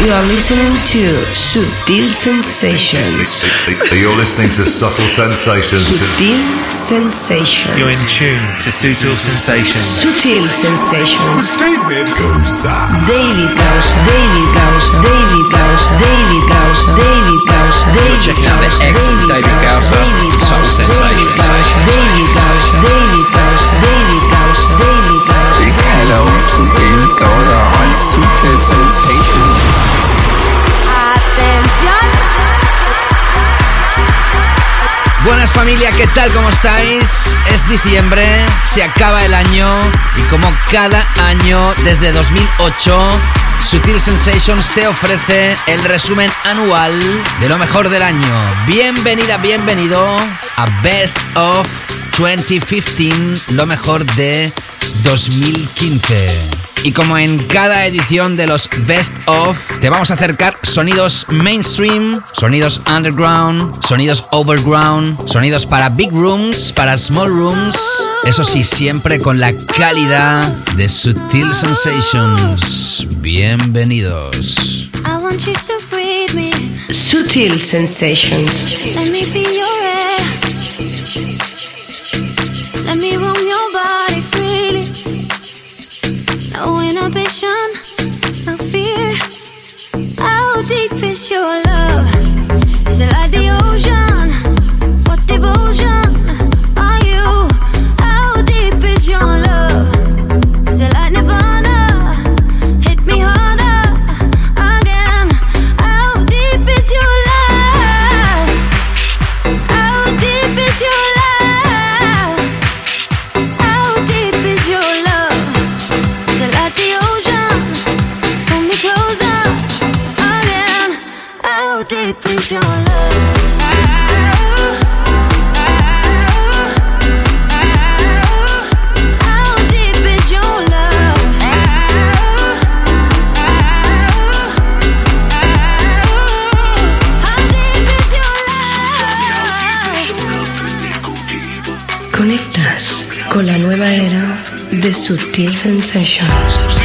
You are listening to Sutil Sensations. You're listening to Subtle Sensations. Sutil Sensations. You're in tune to Sutil Sensations. Sutil Sensations. David Goza. David Gausa, David Gausa, David Gausa, David Gausa, David Gausa, David checking out the Gausa, excellent David Gausa, David Soul Gausa, Sensations. David Gausa, David Gausa, David Gausa, David Gausa. Big hello to David Goza on Sutil Sensations. Buenas familia, ¿qué tal? ¿Cómo estáis? Es diciembre, se acaba el año y como cada año desde 2008, Sutil Sensations te ofrece el resumen anual de lo mejor del año. Bienvenida, bienvenido a Best of 2015, lo mejor de 2015. Y como en cada edición de los Best of, te vamos a acercar sonidos mainstream, sonidos underground, sonidos overground, sonidos para big rooms, para small rooms. Eso sí, siempre con la calidad de Sutil Sensations. Bienvenidos. I want you to breathe me. Sutil Sensations. Let me be your air. Let me roam your No no fear. How deep is your love? Is it like the ocean? What devotion Sensations.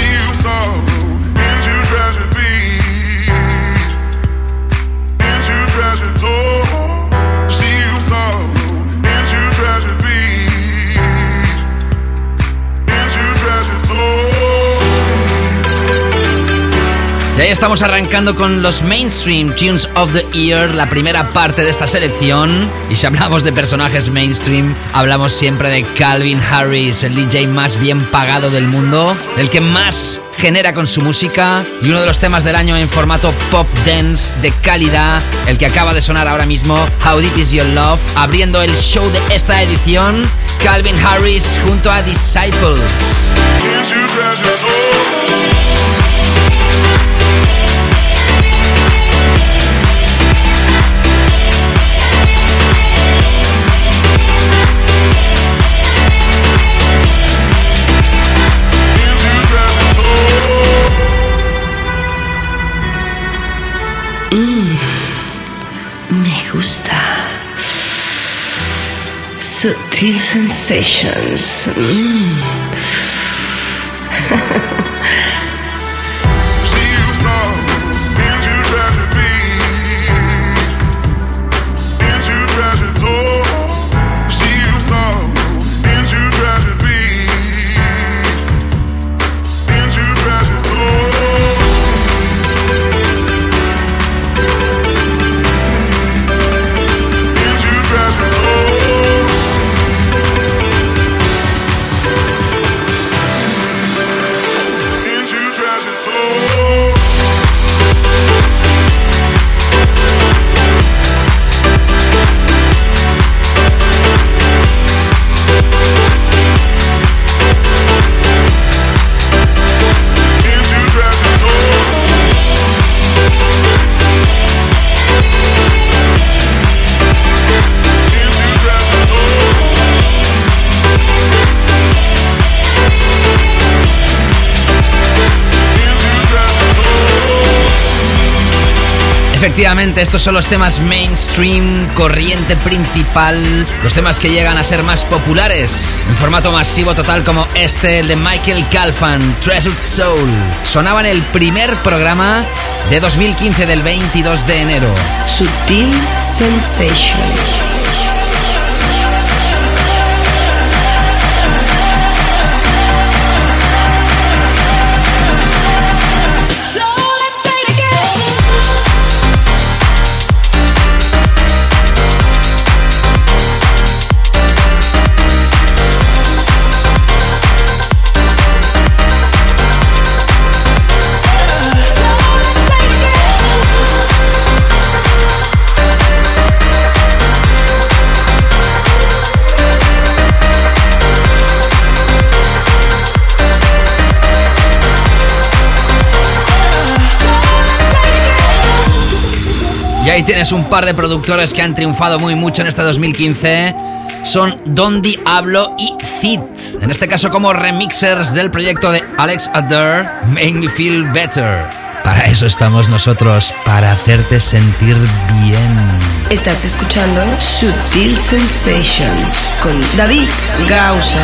Y ahí estamos arrancando con los mainstream tunes of the year, la primera parte de esta selección. Y si hablamos de personajes mainstream, hablamos siempre de Calvin Harris, el DJ más bien pagado del mundo, el que más genera con su música y uno de los temas del año en formato pop dance de calidad, el que acaba de sonar ahora mismo, How Deep Is Your Love, abriendo el show de esta edición, Calvin Harris junto a Disciples. Sutil Sensations. Mm. Efectivamente, estos son los temas mainstream, corriente principal, los temas que llegan a ser más populares, en formato masivo total como este, el de Michael Calfan, Treasured Soul. Sonaba en el primer programa de 2015 del 22 de enero. Sutil Sensation. Ahí tienes un par de productores que han triunfado muy mucho en este 2015. Son Don Diablo y Cid. En este caso como remixers del proyecto de Alex Adair, Make Me Feel Better. Para eso estamos nosotros, para hacerte sentir bien. Estás escuchando Sutil Sensations con David Gausa.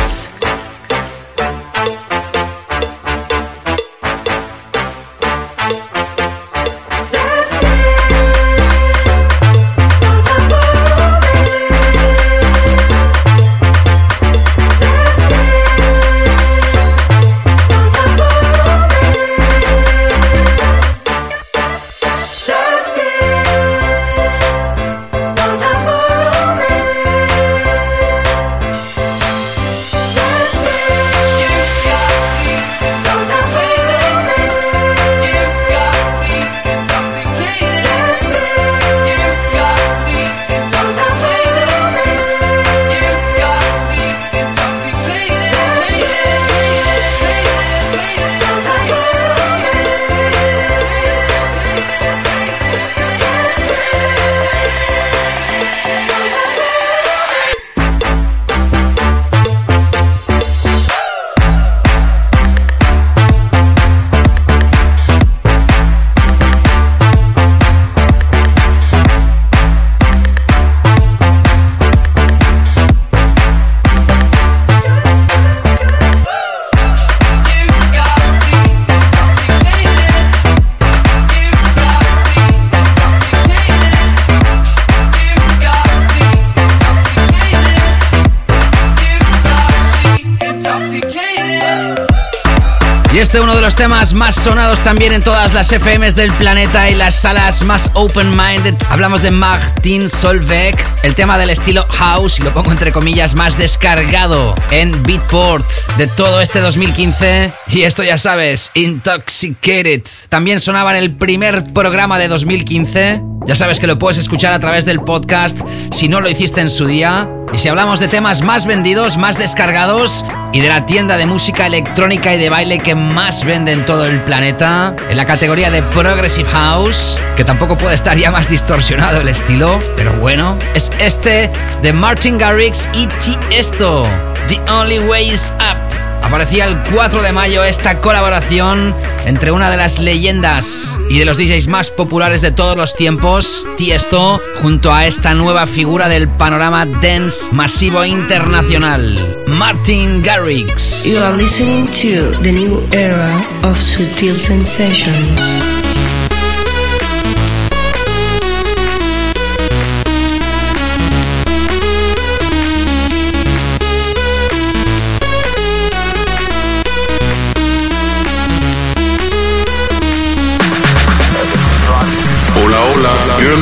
Temas más sonados también en todas las FMs del planeta y las salas más open-minded. Hablamos de Martin Solveig, el tema del estilo house, y lo pongo entre comillas, más descargado en Beatport de todo este 2015. Y esto ya sabes, Intoxicated. También sonaba en el primer programa de 2015. Ya sabes que lo puedes escuchar a través del podcast si no lo hiciste en su día. Y si hablamos de temas más vendidos, más descargados y de la tienda de música electrónica y de baile que más vende en todo el planeta, en la categoría de Progressive House, que tampoco puede estar ya más distorsionado el estilo, pero bueno, es este de Martin Garrix y Tiesto, The Only Way is Up. Aparecía el 4 de mayo esta colaboración entre una de las leyendas y de los DJs más populares de todos los tiempos, Tiesto, junto a esta nueva figura del panorama dance masivo internacional, Martin Garrix. You are listening to the new era of Sutil Sensations.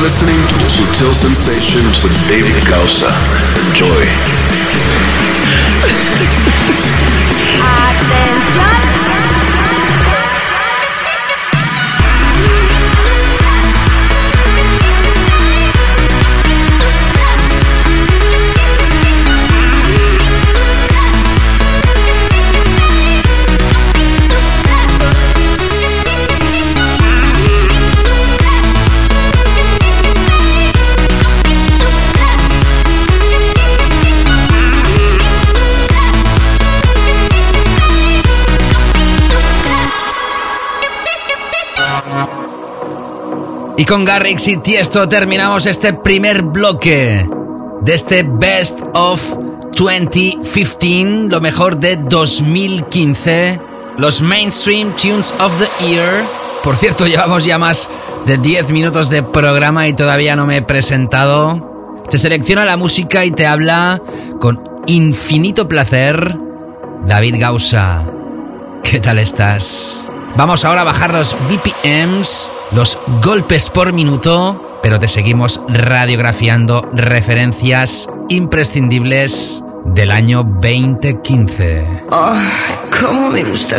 You're listening to Sutil Sensations with David Gausa. Enjoy. Y con Garrix y Tiesto terminamos este primer bloque de este Best of 2015, lo mejor de 2015, los Mainstream Tunes of the Year. Por cierto, llevamos ya más de 10 minutos de programa y todavía no me he presentado. Se selecciona la música y te habla con infinito placer David Gausa. ¿Qué tal estás? Vamos ahora a bajar los BPMs, los golpes por minuto, pero te seguimos radiografiando referencias imprescindibles del año 2015. Oh, cómo me gusta.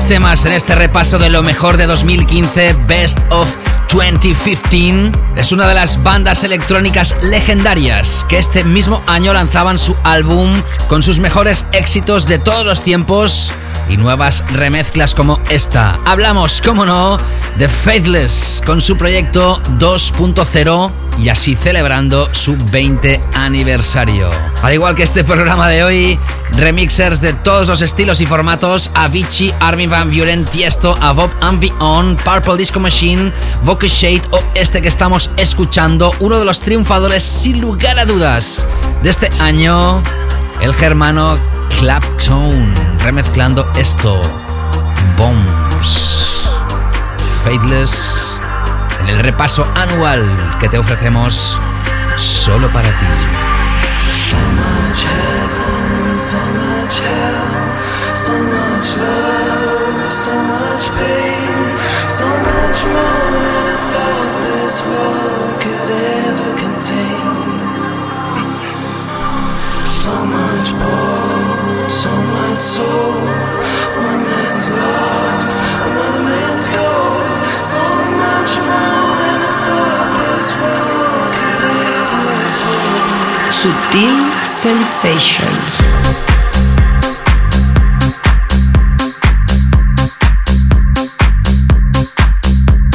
Temas en este repaso de lo mejor de 2015, Best of 2015. Es una de las bandas electrónicas legendarias que este mismo año lanzaban su álbum con sus mejores éxitos de todos los tiempos y nuevas remezclas como esta. Hablamos, como no, de Faithless con su proyecto 2.0 y así celebrando su 20 aniversario. Al igual que este programa de hoy, remixers de todos los estilos y formatos, Avicii, Armin Van Buren, Tiesto, Above and Beyond, Purple Disco Machine, Vocal Shade o este que estamos escuchando, uno de los triunfadores sin lugar a dudas de este año, el germano Claptone, remezclando esto, Bombs, Faithless en el repaso anual que te ofrecemos solo para ti. Sutil Sensations.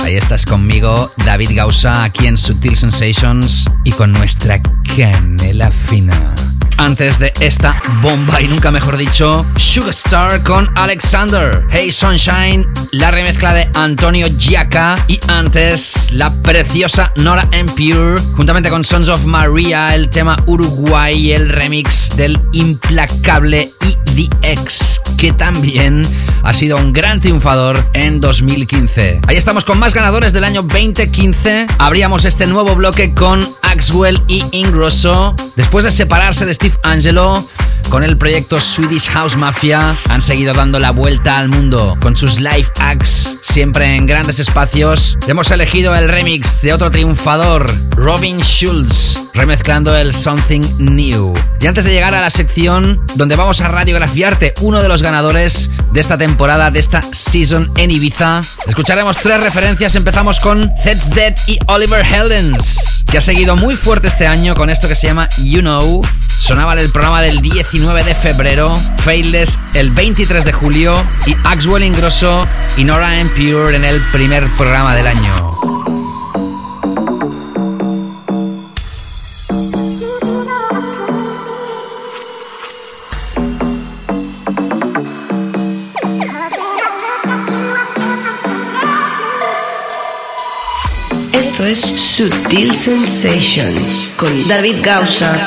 Ahí estás conmigo, David Gausa, aquí en Sutil Sensations y con nuestra canela fina. Antes de esta bomba y nunca mejor dicho, Sugar Star con Alexander, Hey Sunshine, la remezcla de Antonio Giaca y antes la preciosa Nora En Pure, juntamente con Sons of Maria, el tema Uruguay el remix del implacable EDX, que también ha sido un gran triunfador en 2015. Ahí estamos con más ganadores del año 2015. Abríamos este nuevo bloque con Axwell y Ingrosso. Después de separarse de Steve Angelo, con el proyecto Swedish House Mafia han seguido dando la vuelta al mundo con sus live acts, siempre en grandes espacios. Hemos elegido el remix de otro triunfador, Robin Schulz, remezclando el Something New. Y antes de llegar a la sección donde vamos a radiografiarte uno de los ganadores de esta temporada, de esta season en Ibiza, escucharemos tres referencias. Empezamos con Zed's Dead y Oliver Heldens, que ha seguido muy fuerte este año con esto que se llama You Know. Sonaba en el programa del 19 de febrero, Faithless el 23 de julio y Axwell Ingrosso y Nora En Pure en el primer programa del año. Esto es Sutil Sensations con David Gausa.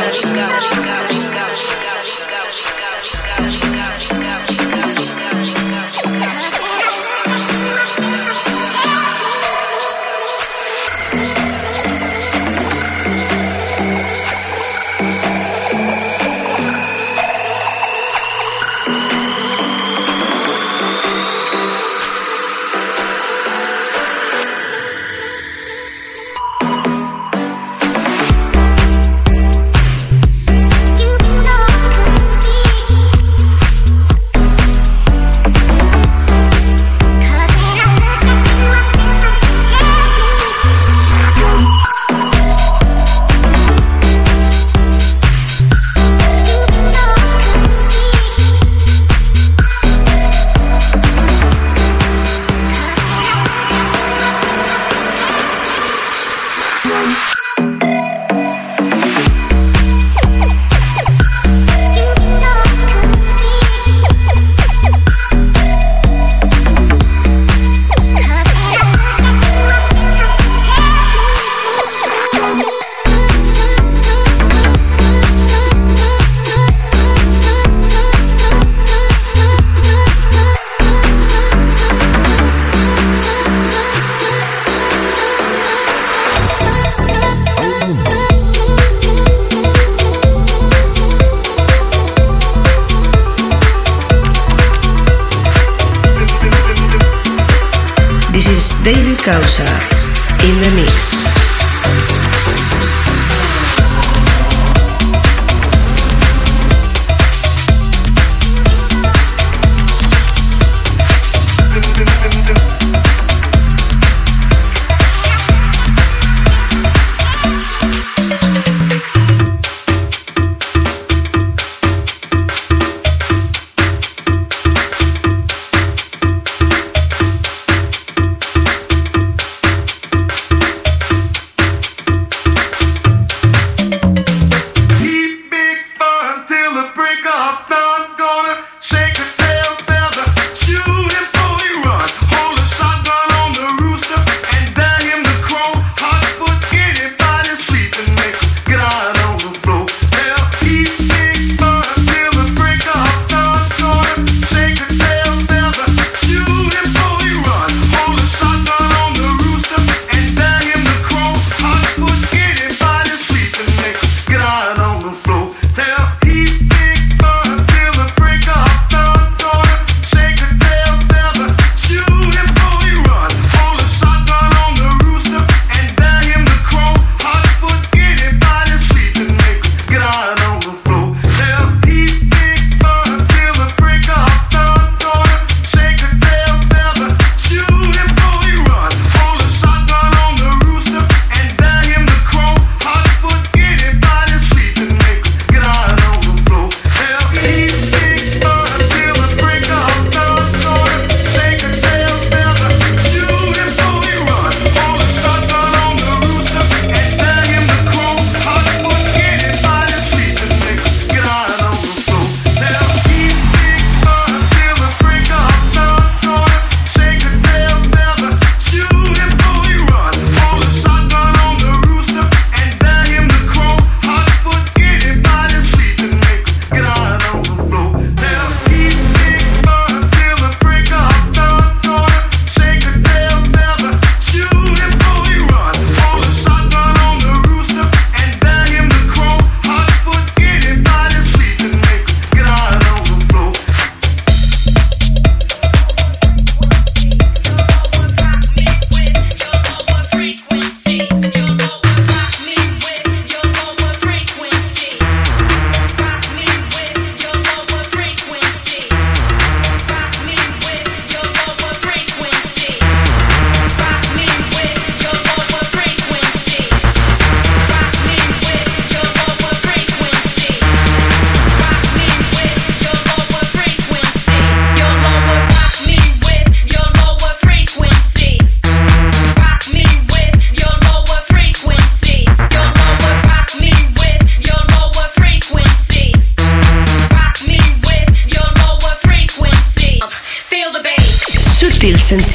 David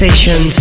Sessions.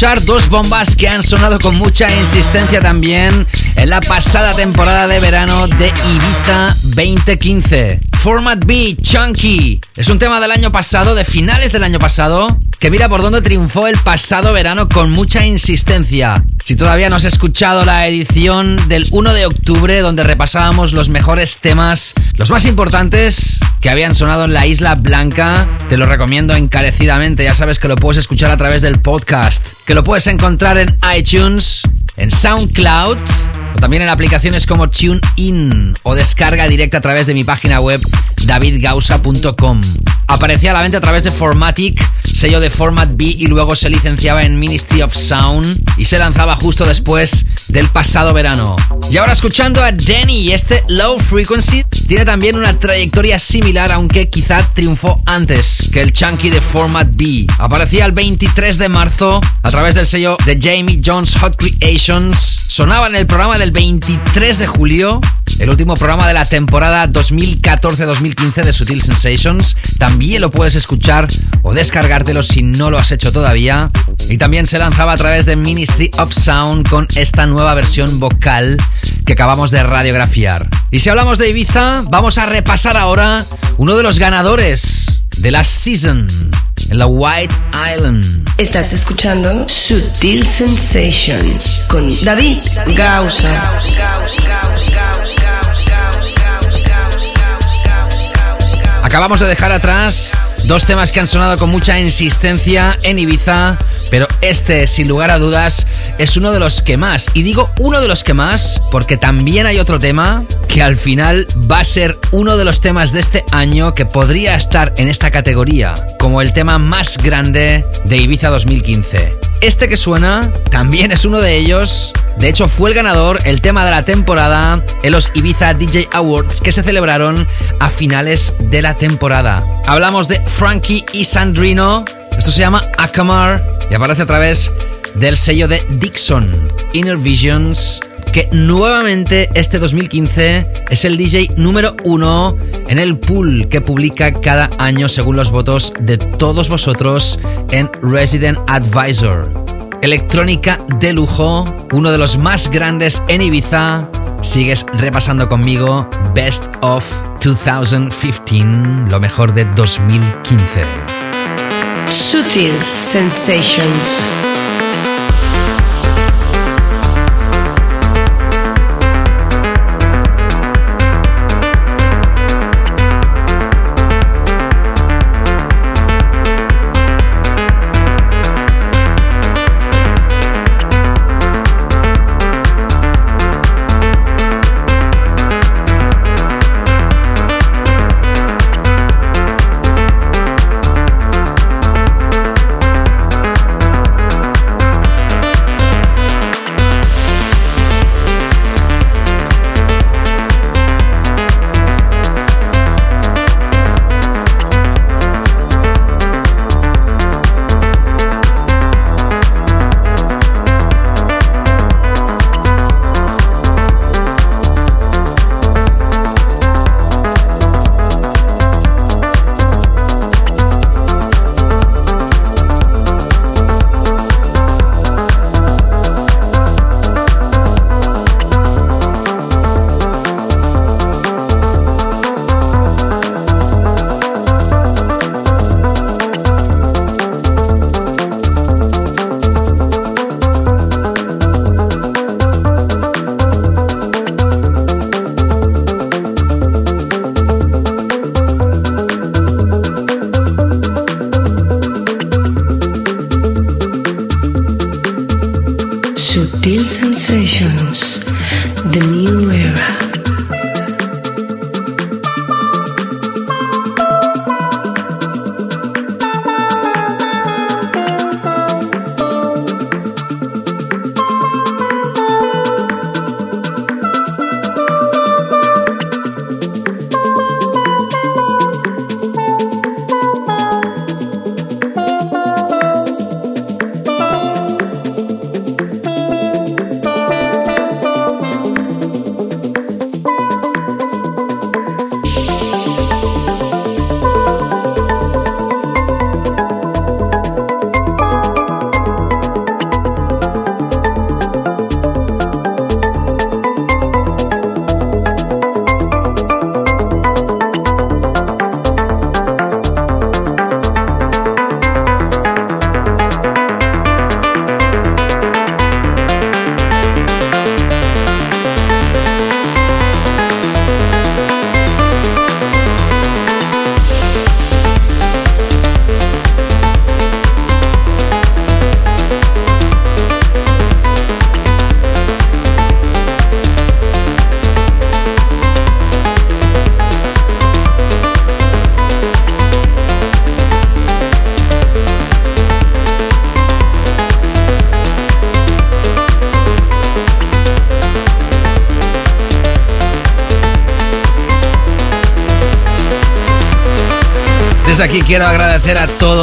Dos bombas que han sonado con mucha insistencia también en la pasada temporada de verano de Ibiza 2015. Format B, Chunky. Es un tema del año pasado, de finales del año pasado, que mira por dónde triunfó el pasado verano con mucha insistencia. Si todavía no has escuchado la edición del 1 de octubre, donde repasábamos los mejores temas, los más importantes que habían sonado en la Isla Blanca, te lo recomiendo encarecidamente. Ya sabes que lo puedes escuchar a través del podcast, que lo puedes encontrar en iTunes, en SoundCloud o también en aplicaciones como TuneIn o descarga directa a través de mi página web davidgausa.com. Aparecía a la venta a través de Formatic, sello de Format B y luego se licenciaba en Ministry of Sound y se lanzaba justo después del pasado verano. Y ahora escuchando a Danny, este Low Frequency tiene también una trayectoria similar, aunque quizá triunfó antes que el Chunky de Format B. Aparecía el 23 de marzo a través del sello de Jamie Jones Hot Creations. Sonaba en el programa del 23 de julio, el último programa de la temporada 2014-2015 de Sutil Sensations. También lo puedes escuchar o descargártelo si no lo has hecho todavía. Y también se lanzaba a través de Ministry of Sound con esta nueva versión vocal que acabamos de radiografiar. Y si hablamos de Ibiza, vamos a repasar ahora uno de los ganadores de la season en la White Island. Estás escuchando Sutil Sensations con David Gausa. Acabamos de dejar atrás dos temas que han sonado con mucha insistencia en Ibiza, pero este, sin lugar a dudas, es uno de los que más. Y digo uno de los que más porque también hay otro tema que al final va a ser uno de los temas de este año que podría estar en esta categoría como el tema más grande de Ibiza 2015. Este que suena también es uno de ellos. De hecho, fue el ganador, el tema de la temporada en los Ibiza DJ Awards que se celebraron a finales de la temporada. Hablamos de Frankie y Sandrino. Esto se llama Akamar y aparece a través del sello de Dixon, Inner Visions, que nuevamente este 2015 es el DJ número uno en el pool que publica cada año según los votos de todos vosotros en Resident Advisor. Electrónica de lujo, uno de los más grandes en Ibiza. Sigues repasando conmigo Best of 2015, lo mejor de 2015. Sutil Sensations.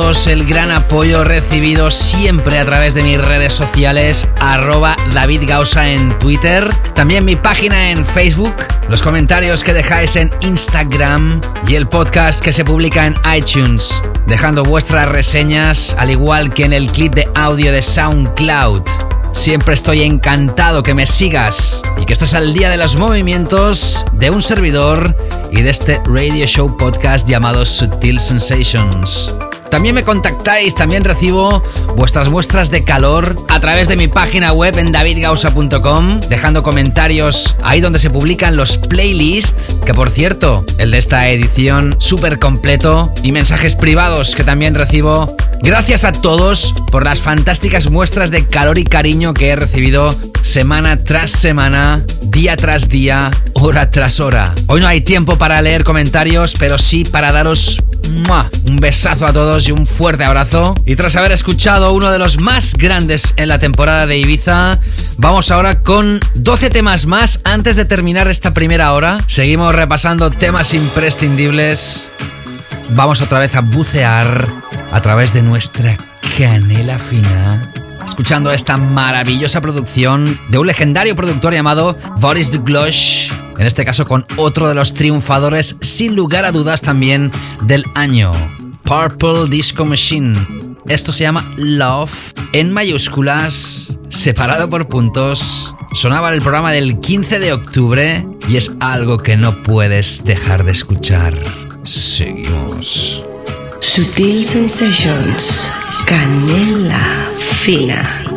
El gran apoyo recibido siempre a través de mis redes sociales, arroba David Gausa en Twitter, también mi página en Facebook, los comentarios que dejáis en Instagram y el podcast que se publica en iTunes, dejando vuestras reseñas al igual que en el clip de audio de SoundCloud. Siempre estoy encantado que me sigas y que estés al día de los movimientos de un servidor y de este radio show podcast llamado Sutil Sensations. También me contactáis, también recibo vuestras muestras de calor a través de mi página web en davidgausa.com, dejando comentarios ahí donde se publican los playlists, que por cierto, el de esta edición súper completo, y mensajes privados que también recibo. Gracias a todos por las fantásticas muestras de calor y cariño que he recibido semana tras semana, día tras día, hora tras hora. Hoy no hay tiempo para leer comentarios, pero sí para daros un besazo a todos y un fuerte abrazo. Y tras haber escuchado uno de los más grandes en la temporada de Ibiza, vamos ahora con 12 temas más antes de terminar esta primera hora. Seguimos repasando temas imprescindibles. Vamos otra vez a bucear a través de nuestra canela fina escuchando esta maravillosa producción de un legendario productor llamado Boris Duglosh, en este caso con otro de los triunfadores sin lugar a dudas también del año, Purple Disco Machine. Esto se llama Love en mayúsculas, separado por puntos. Sonaba el programa del 15 de octubre y es algo que no puedes dejar de escuchar. Seguimos. Sutil Sensations. Canela fina.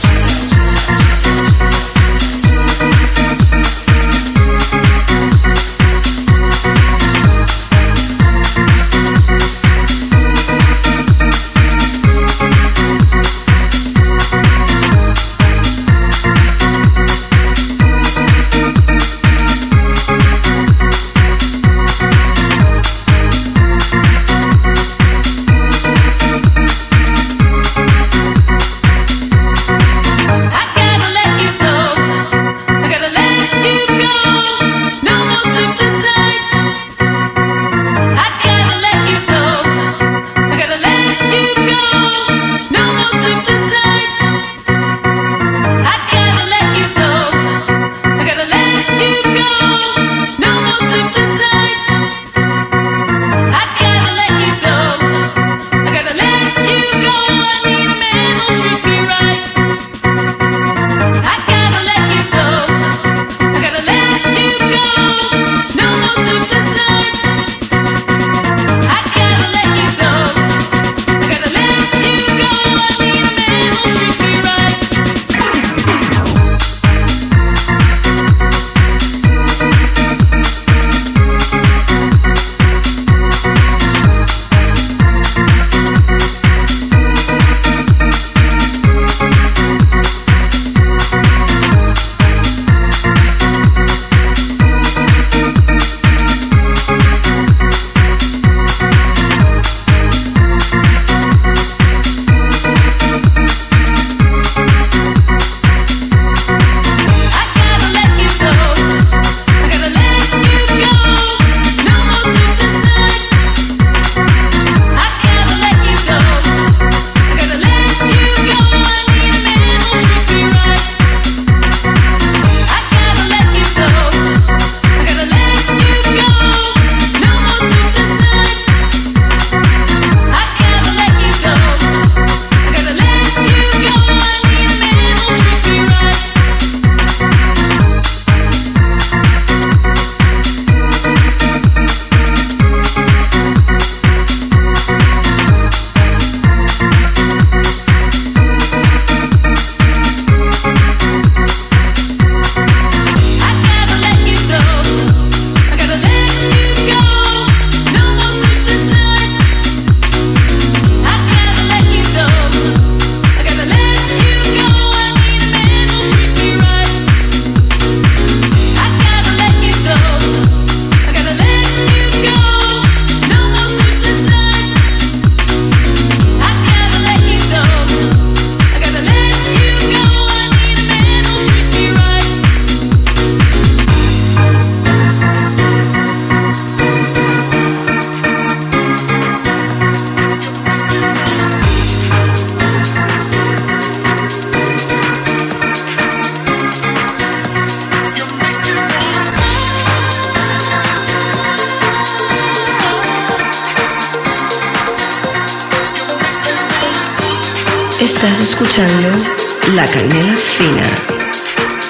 La Canela Fina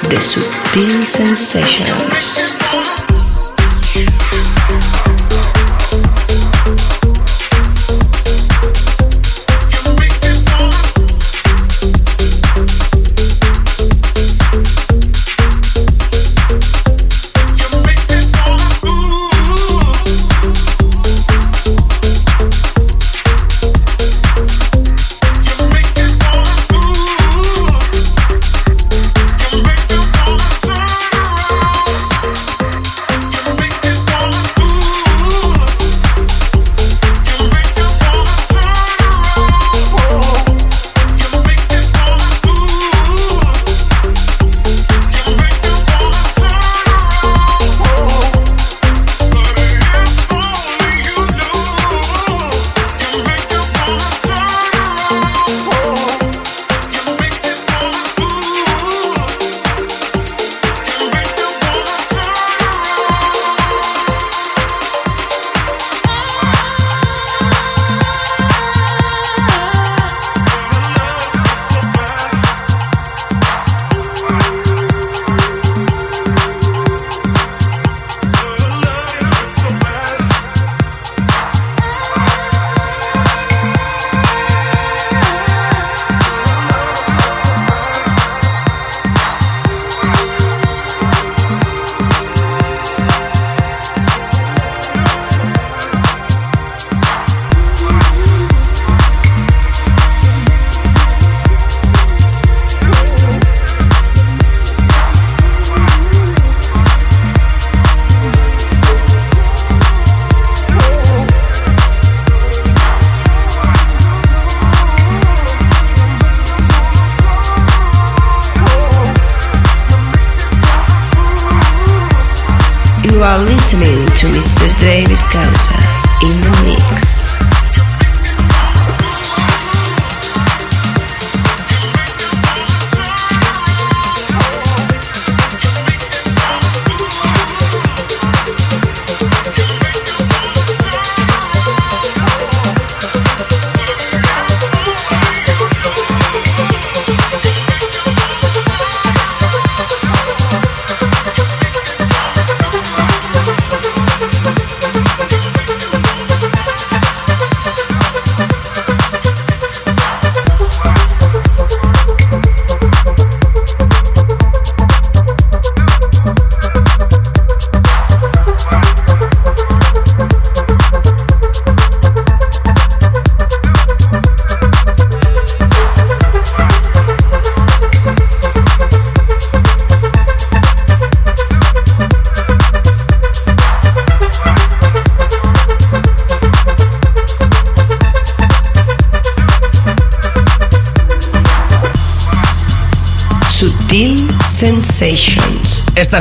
de Sutil Sensations.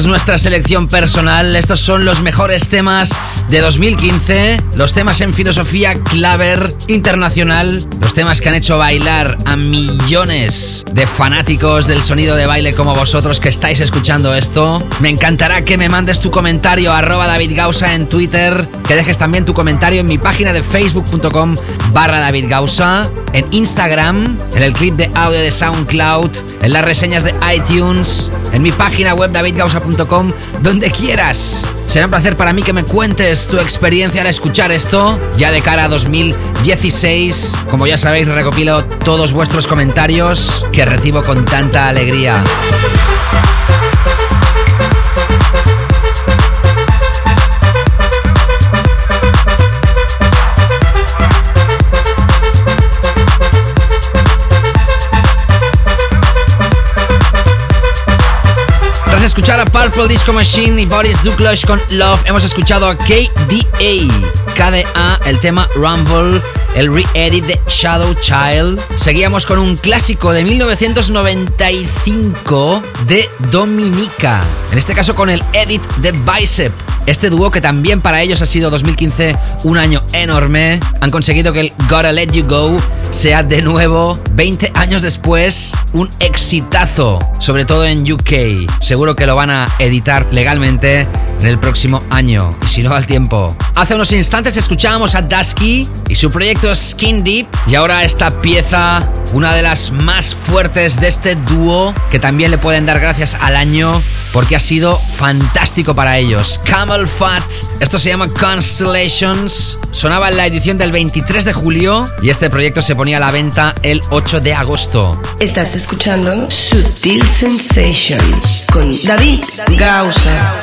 Es nuestra selección personal. Estos son los mejores temas de 2015. Los temas en filosofía claver internacional. Los temas que han hecho bailar a millones de fanáticos del sonido de baile como vosotros que estáis escuchando esto. Me encantará que me mandes tu comentario arroba David Gausa en Twitter. Que dejes también tu comentario en mi página de facebook.com barra David Gausa. En Instagram, en el clip de audio de SoundCloud, en las reseñas de iTunes, en mi página web davidgausa.com, donde quieras. Será un placer para mí que me cuentes tu experiencia al escuchar esto, ya de cara a 2016. Como ya sabéis, recopilo todos vuestros comentarios que recibo con tanta alegría. Tras escuchar a Purple Disco Machine y Boris Duclos con Love, hemos escuchado a KDA, KDA, el tema Rumble, el re-edit de Shadow Child. Seguíamos con un clásico de 1995 de Dominica, en este caso con el edit de Bicep. Este dúo que también para ellos ha sido 2015 un año enorme. Han conseguido que el Gotta Let You Go sea de nuevo, 20 años después, un exitazo, sobre todo en UK. Seguro que lo van a editar legalmente en el próximo año, y si no al tiempo. Hace unos instantes escuchábamos a Dusky y su proyecto Skin Deep, y ahora esta pieza, una de las más fuertes de este dúo, que también le pueden dar gracias al año, porque ha sido fantástico para ellos. Camel Fat, esto se llama Constellations, sonaba en la edición del 23 de julio, y este proyecto se ponía a la venta el 8 de agosto. Estás escuchando Sutil Sensations con David Gausa.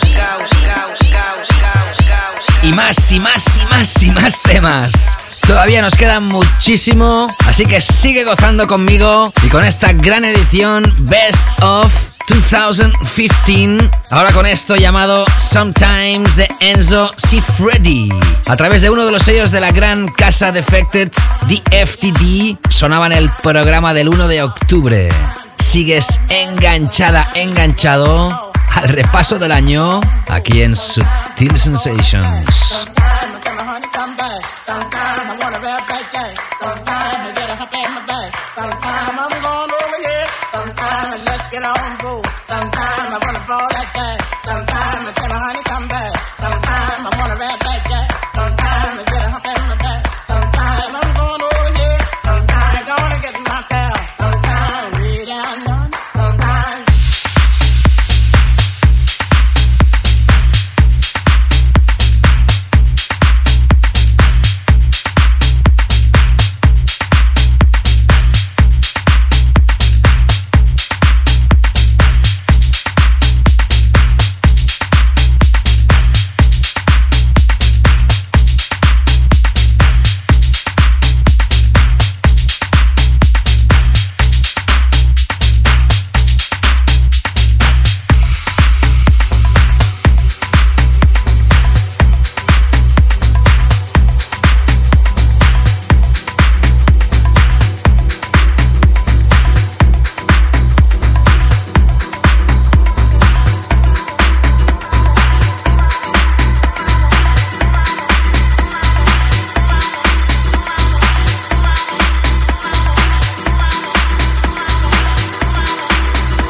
Y más, y más, y más, y más temas. Todavía nos queda muchísimo, así que sigue gozando conmigo y con esta gran edición Best of 2015. Ahora con esto llamado Sometimes de Enzo Cifredi. A través de uno de los sellos de la gran casa Defected, DFTD, sonaba en el programa del 1 de octubre. Sigues enganchada, enganchado al repaso del año aquí en Sutil Sensations.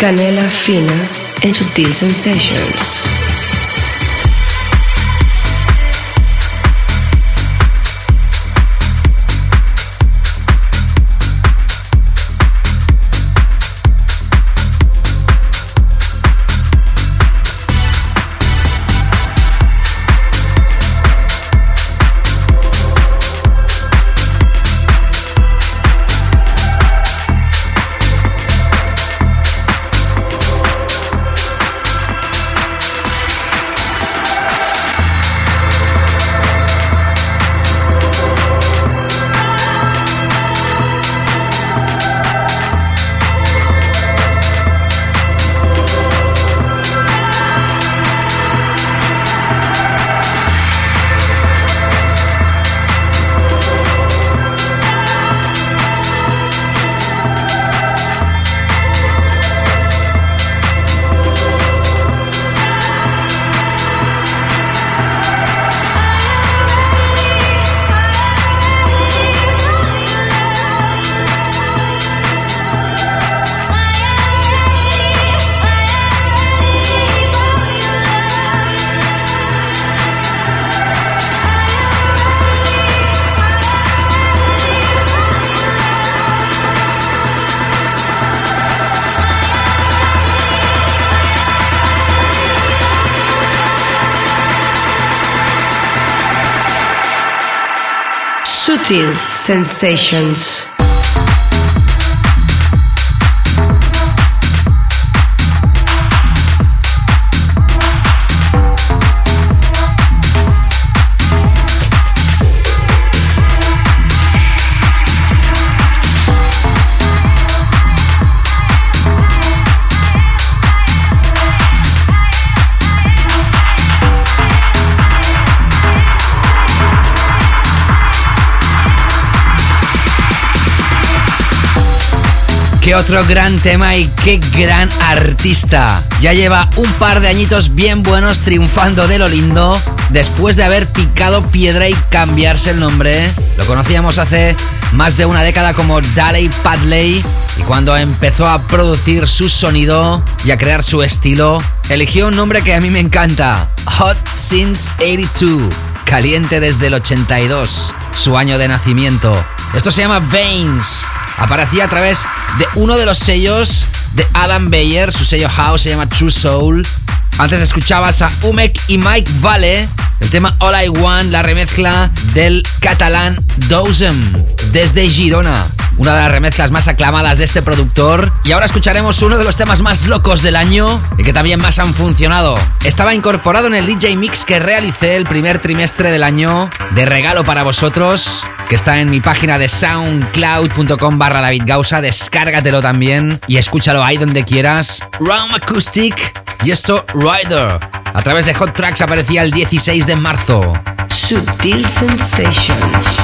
Canela fina en Sutil Sensations. Sutil Sensations. Qué otro gran tema y qué gran artista. Ya lleva un par de añitos bien buenos triunfando de lo lindo después de haber picado piedra y cambiarse el nombre. Lo conocíamos hace más de una década como Daley Padley y cuando empezó a producir su sonido y a crear su estilo, eligió un nombre que a mí me encanta, Hot Since 82, caliente desde el 82, su año de nacimiento. Esto se llama Veins aparecía a través uno de los sellos de Adam Beyer, su sello house se llama True Soul. Antes escuchabas a Umek y Mike Vale, el tema All I Want, la remezcla del catalán Dozem desde Girona, una de las remezclas más aclamadas de este productor. Y ahora escucharemos uno de los temas más locos del año y que también más han funcionado. Estaba incorporado en el DJ Mix que realicé el primer trimestre del año de regalo para vosotros que está en mi página de soundcloud.com barra David Gausa. Descárgatelo también y escúchalo ahí donde quieras. Round Acoustic y esto Rider. A través de Hot Tracks aparecía el 16 de marzo. Sutil Sensations.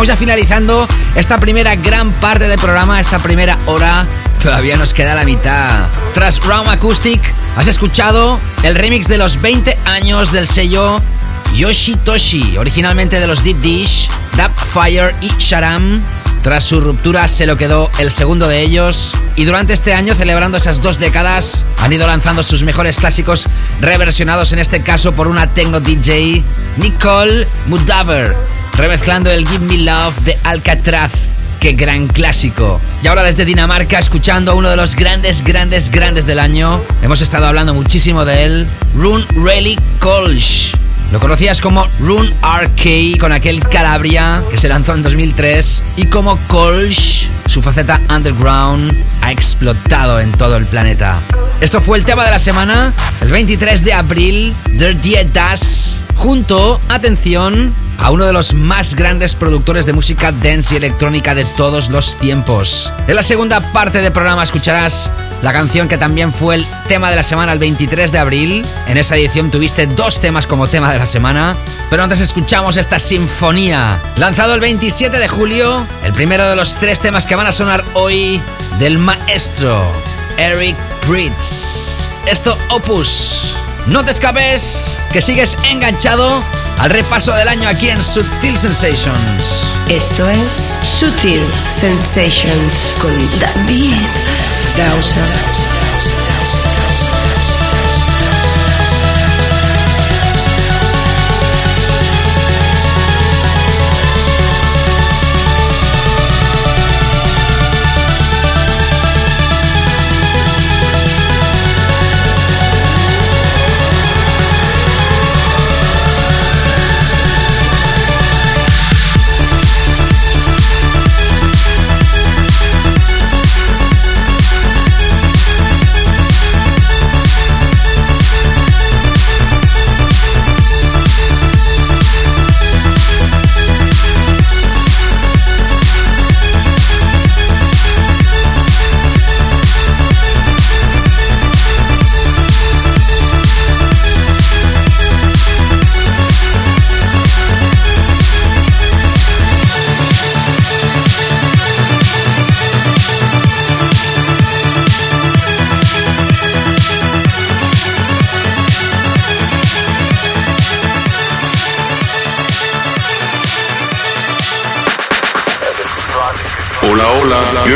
Estamos ya finalizando esta primera gran parte del programa, esta primera hora. Todavía nos queda la mitad. Tras Round Acoustic, has escuchado el remix de los 20 años del sello Yoshitoshi, originalmente de los Deep Dish, Dub Fire y Sharam. Tras su ruptura se lo quedó el segundo de ellos y durante este año, celebrando esas dos décadas, han ido lanzando sus mejores clásicos reversionados en este caso por una techno DJ, Nicole Mudaver, remezclando el Give Me Love de Alcatraz. Qué gran clásico. Y ahora desde Dinamarca, escuchando a uno de los grandes, grandes, grandes del año. Hemos estado hablando muchísimo de él. Rune Relic Kolsch. Lo conocías como Rune RK con aquel Calabria que se lanzó en 2003 y como Kolsch, su faceta underground ha explotado en todo el planeta. Esto fue el tema de la semana, el 23 de abril, Die Das, junto, atención, a uno de los más grandes productores de música dance y electrónica de todos los tiempos. En la segunda parte del programa escucharás la canción que también fue el tema de la semana el 23 de abril. En esa edición tuviste dos temas como tema de la semana. Pero antes escuchamos esta sinfonía. Lanzado el 27 de julio, el primero de los tres temas que van a sonar hoy del maestro Eric Pritz. Esto Opus. No te escapes, que sigues enganchado al repaso del año aquí en Sutil Sensations. Esto es Sutil Sensations con David Gausa.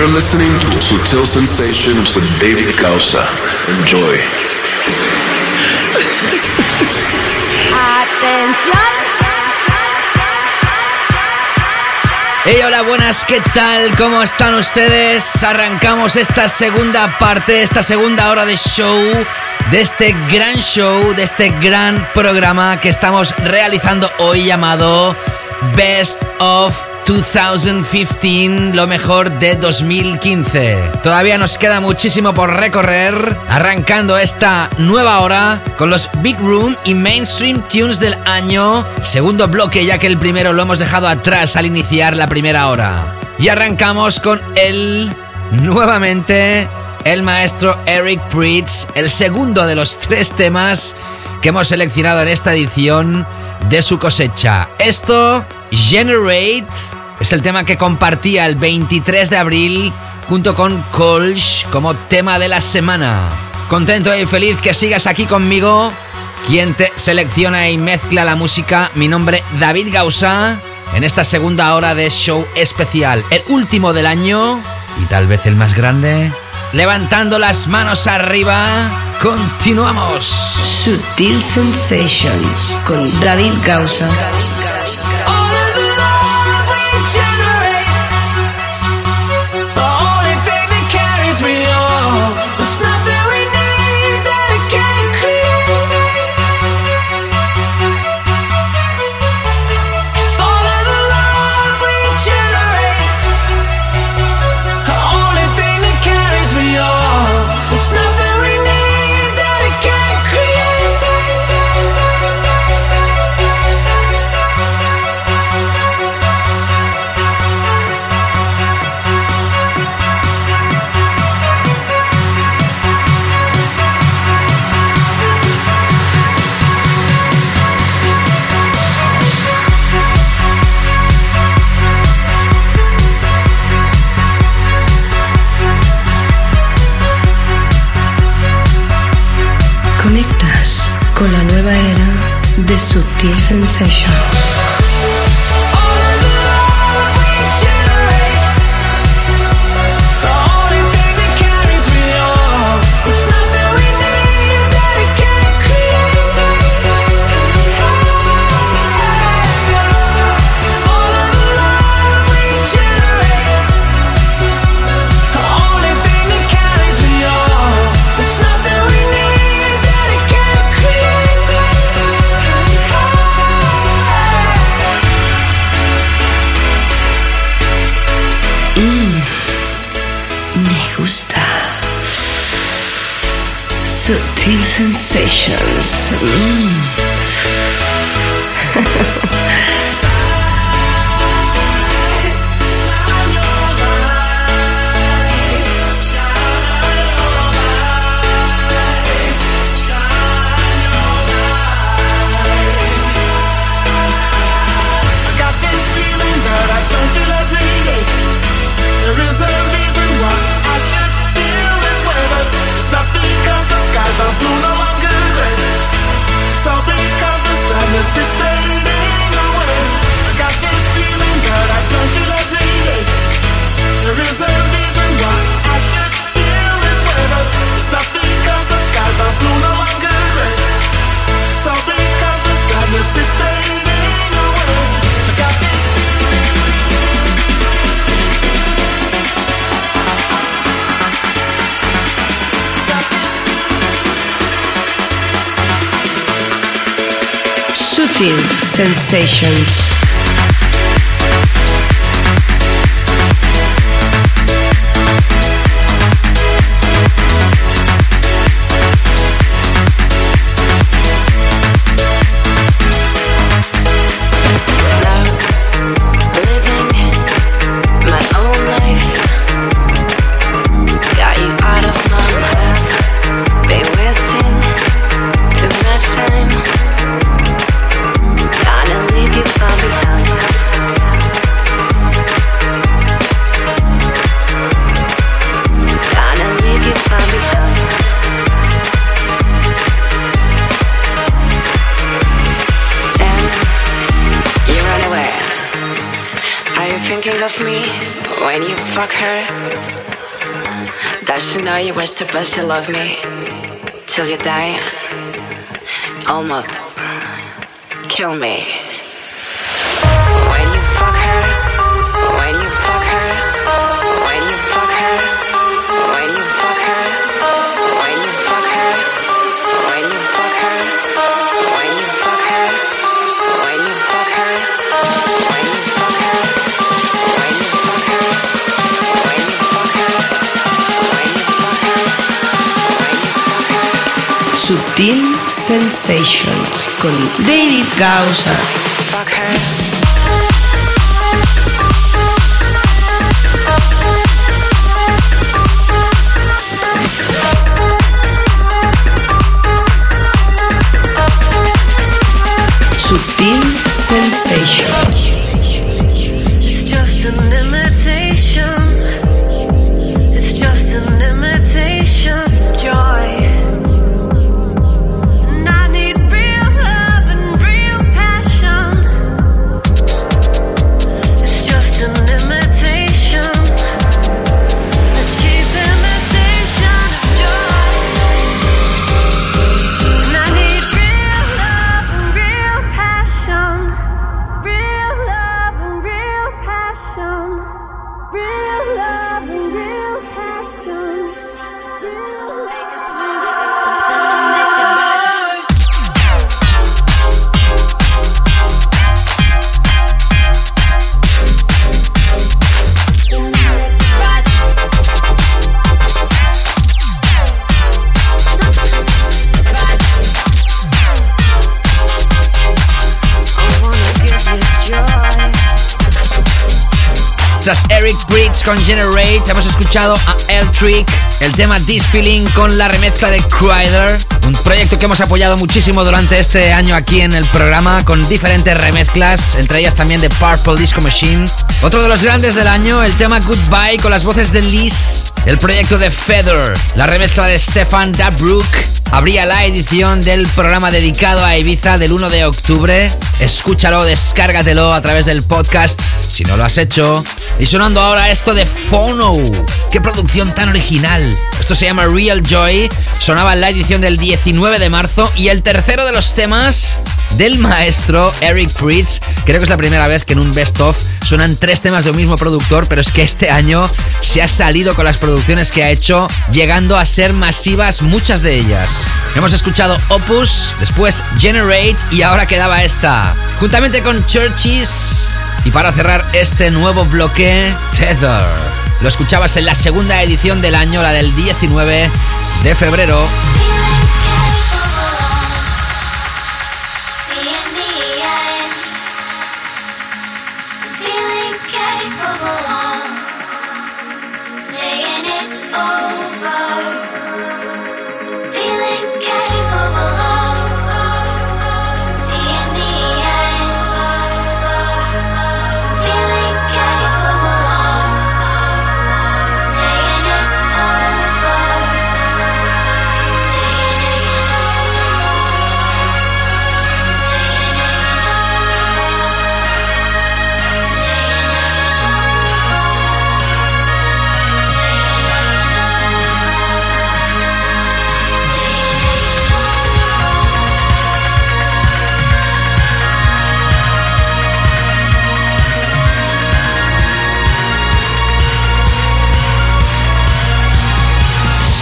You're listening to Sutil Sensations with David Gausa. Enjoy. Hey, hola, buenas, ¿qué tal? ¿Cómo están ustedes? Arrancamos esta segunda parte, esta segunda hora de show, de este gran show, de este gran programa que estamos realizando hoy llamado Best of 2015, lo mejor de 2015. Todavía nos queda muchísimo por recorrer, arrancando esta nueva hora con los Big Room y Mainstream Tunes del año, segundo bloque ya que el primero lo hemos dejado atrás al iniciar la primera hora. Y arrancamos con el nuevamente el maestro Eric Pritz, el segundo de los tres temas que hemos seleccionado en esta edición de su cosecha. Esto, Generate, es el tema que compartía el 23 de abril junto con Kolsch como tema de la semana. Contento y feliz que sigas aquí conmigo. Quien te selecciona y mezcla la música, mi nombre David Gausa, en esta segunda hora de show especial, el último del año y tal vez el más grande. Levantando las manos arriba, continuamos. Sutil Sensations con David Gausa. Sutil Sensations. Sensations. Mm. Sutil Sensations. Fuck her, does she know you were supposed to love me till you die? Almost kill me. Subtil Sensations con David Gausser. Con Generate, hemos escuchado a El Trick, el tema This Feeling con la remezcla de Crider, un proyecto que hemos apoyado muchísimo durante este año aquí en el programa con diferentes remezclas, entre ellas también de Purple Disco Machine. Otro de los grandes del año, el tema Goodbye con las voces de Liz, el proyecto de Feather, la remezcla de Stefan Dabrook, abría la edición del programa dedicado a Ibiza del 1 de octubre. Escúchalo, descárgatelo a través del podcast si no lo has hecho. Y sonando ahora esto de Phono. ¡Qué producción tan original! Esto se llama Real Joy. Sonaba en la edición del 19 de marzo. Y el tercero de los temas del maestro Eric Pritz. Creo que es la primera vez que en un best of suenan tres temas de un mismo productor, pero es que este año se ha salido con las producciones que ha hecho, llegando a ser masivas muchas de ellas. Hemos escuchado Opus, después Generate y ahora quedaba esta, juntamente con Churches. Y para cerrar este nuevo bloque, Tether. Lo escuchabas en la segunda edición del año, la del 19 de febrero.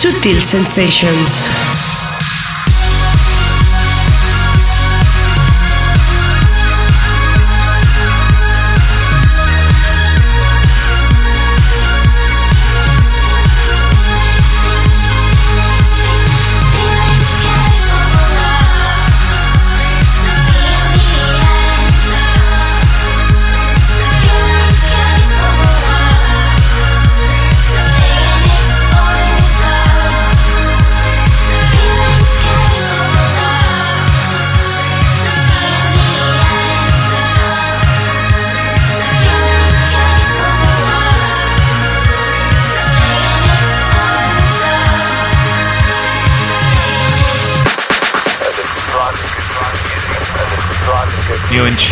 Sutil Sensations.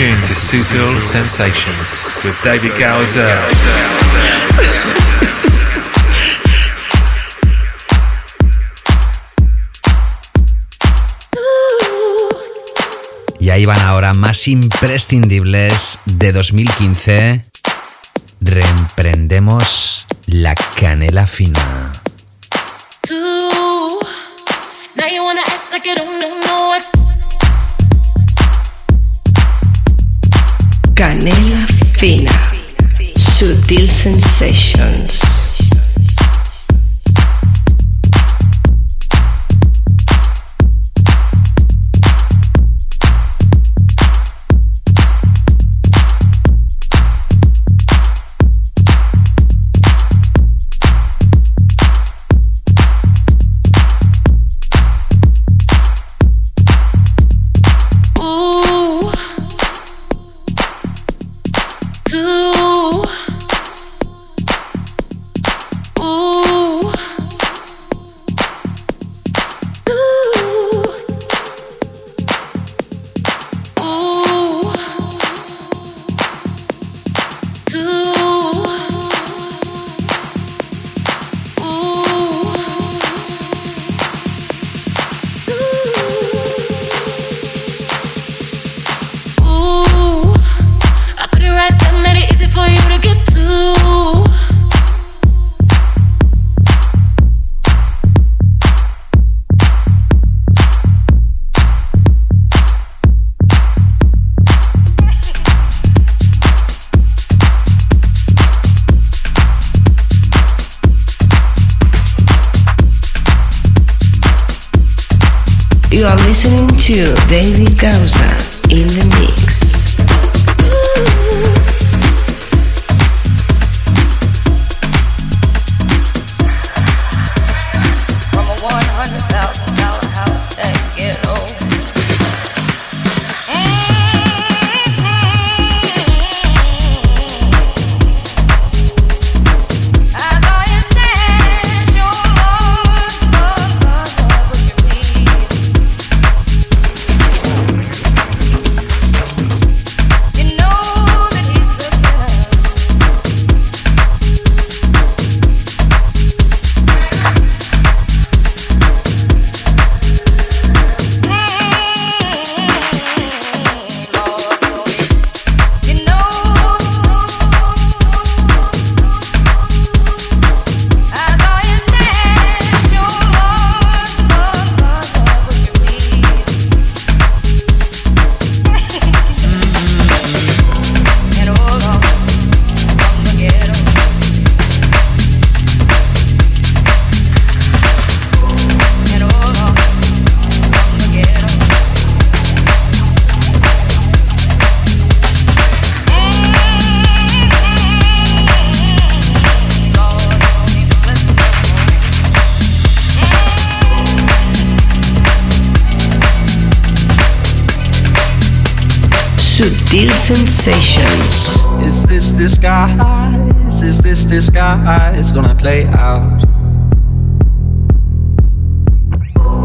tuned to Sensations with David Gowser. Y ahí van ahora más imprescindibles de 2015. Reemprendemos la canela fina. Canela fina. Sutil sensations. Sutil sensations. Is this disguise? Is this disguise gonna play out?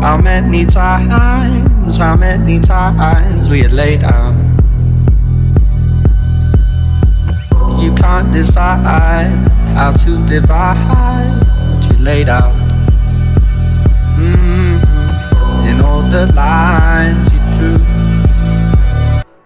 How many times, how many times we had laid out? You can't decide how to divide what you laid out. mm In all the lines you drew.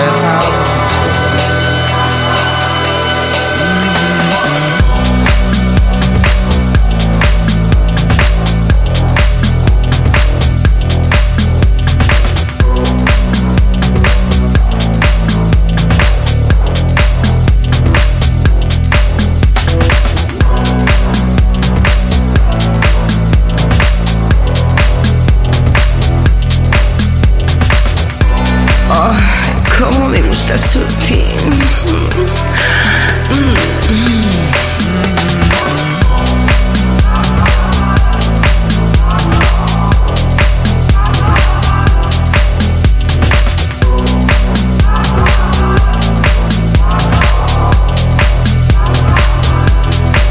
that house.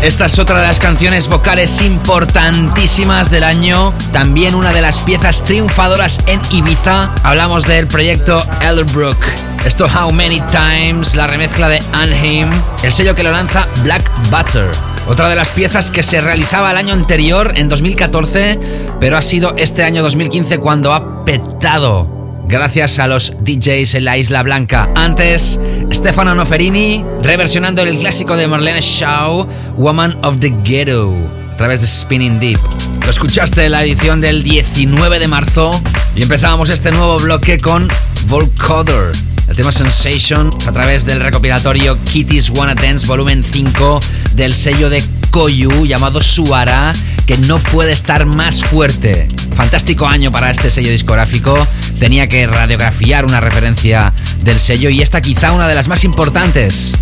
Esta es otra de las canciones vocales importantísimas del año. También una de las piezas triunfadoras en Ibiza. Hablamos del proyecto Elderbrook. Esto How Many Times, la remezcla de Anheim, el sello que lo lanza Black Butter. Otra de las piezas que se realizaba el año anterior, en 2014, pero ha sido este año 2015 cuando ha petado gracias a los DJs en la Isla Blanca. Antes, Stefano Noferini reversionando el clásico de Marlene Shaw, Woman of the Ghetto, a través de Spinning Deep. Lo escuchaste en la edición del 19 de marzo y empezábamos este nuevo bloque con Volcoder. El tema Sensation a través del recopilatorio Kitty's Wanna Dance volumen 5 del sello de Koyu llamado Suara, que no puede estar más fuerte. Fantástico año para este sello discográfico. Tenía que radiografiar una referencia del sello y esta quizá una de las más importantes.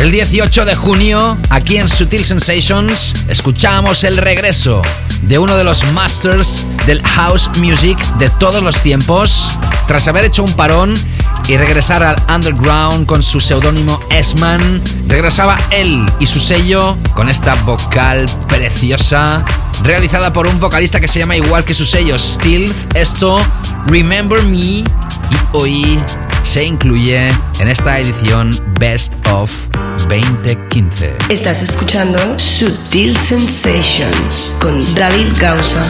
El 18 de junio, aquí en Sutil Sensations, escuchamos el regreso de uno de los masters del house music de todos los tiempos, tras haber hecho un parón y regresar al underground con su seudónimo S-Man. Regresaba él y su sello con esta vocal preciosa, realizada por un vocalista que se llama igual que su sello, Stealth. Esto, Remember Me, y hoy se incluye en esta edición Best of 2015. Estás escuchando Sutil Sensations con David Gausa.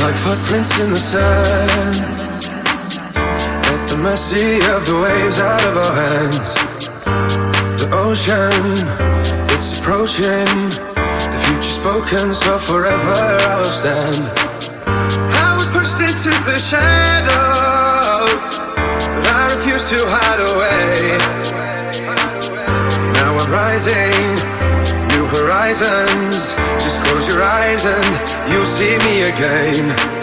Like footprints in the sand At the mercy of the waves out of our hands The ocean, it's approaching spoken, so forever I will stand. I was pushed into the shadows But I refuse to hide away. Now I'm rising New horizons Just close your eyes and you'll see me again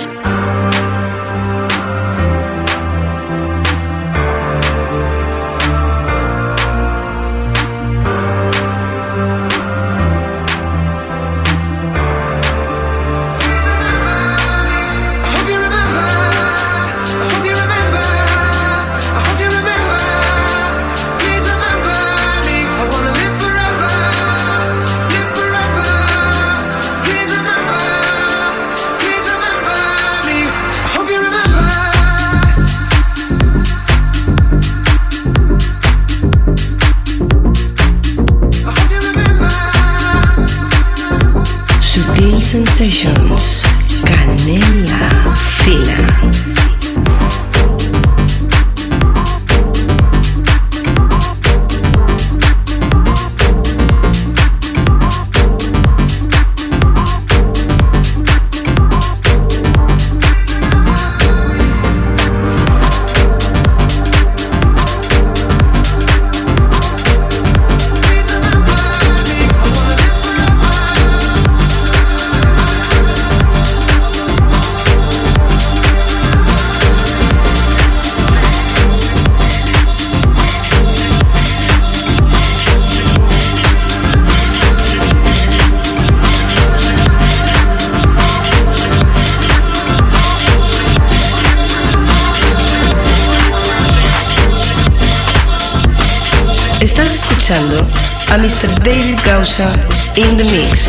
a Mr. David Gausa in the mix.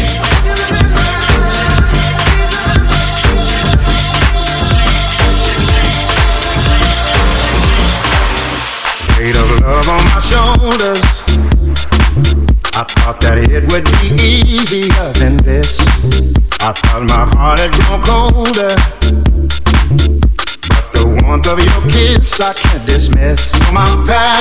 Weight of love on my shoulders. I thought that it would be easier than this. I thought my heart had grown colder. But the warmth of your kiss I can't dismiss. My past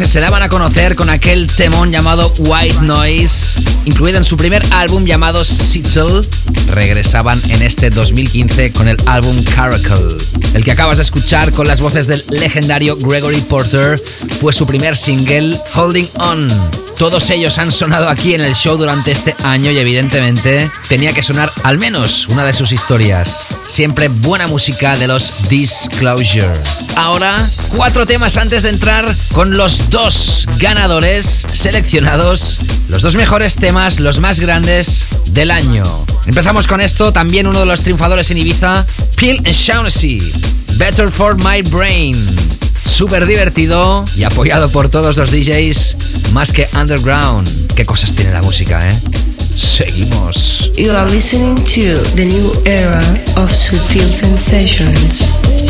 2013 se daban a conocer con aquel temón llamado White Noise, incluido en su primer álbum llamado Seattle. Regresaban en este 2015 con el álbum Caracal. El que acabas de escuchar con las voces del legendario Gregory Porter fue su primer single, Holding On. Todos ellos han sonado aquí en el show durante este año y evidentemente tenía que sonar al menos una de sus historias. Siempre buena música de los Disclosure. Ahora, cuatro temas antes de entrar con los dos ganadores seleccionados, los dos mejores temas, los más grandes del año. Empezamos con esto, también uno de los triunfadores en Ibiza, Peel and Shaughnessy, Better for My Brain. Súper divertido y apoyado por todos los DJs, más que underground. Qué cosas tiene la música, ¿eh? Seguimos. You are listening to the new era of Sensations.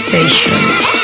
Sensations.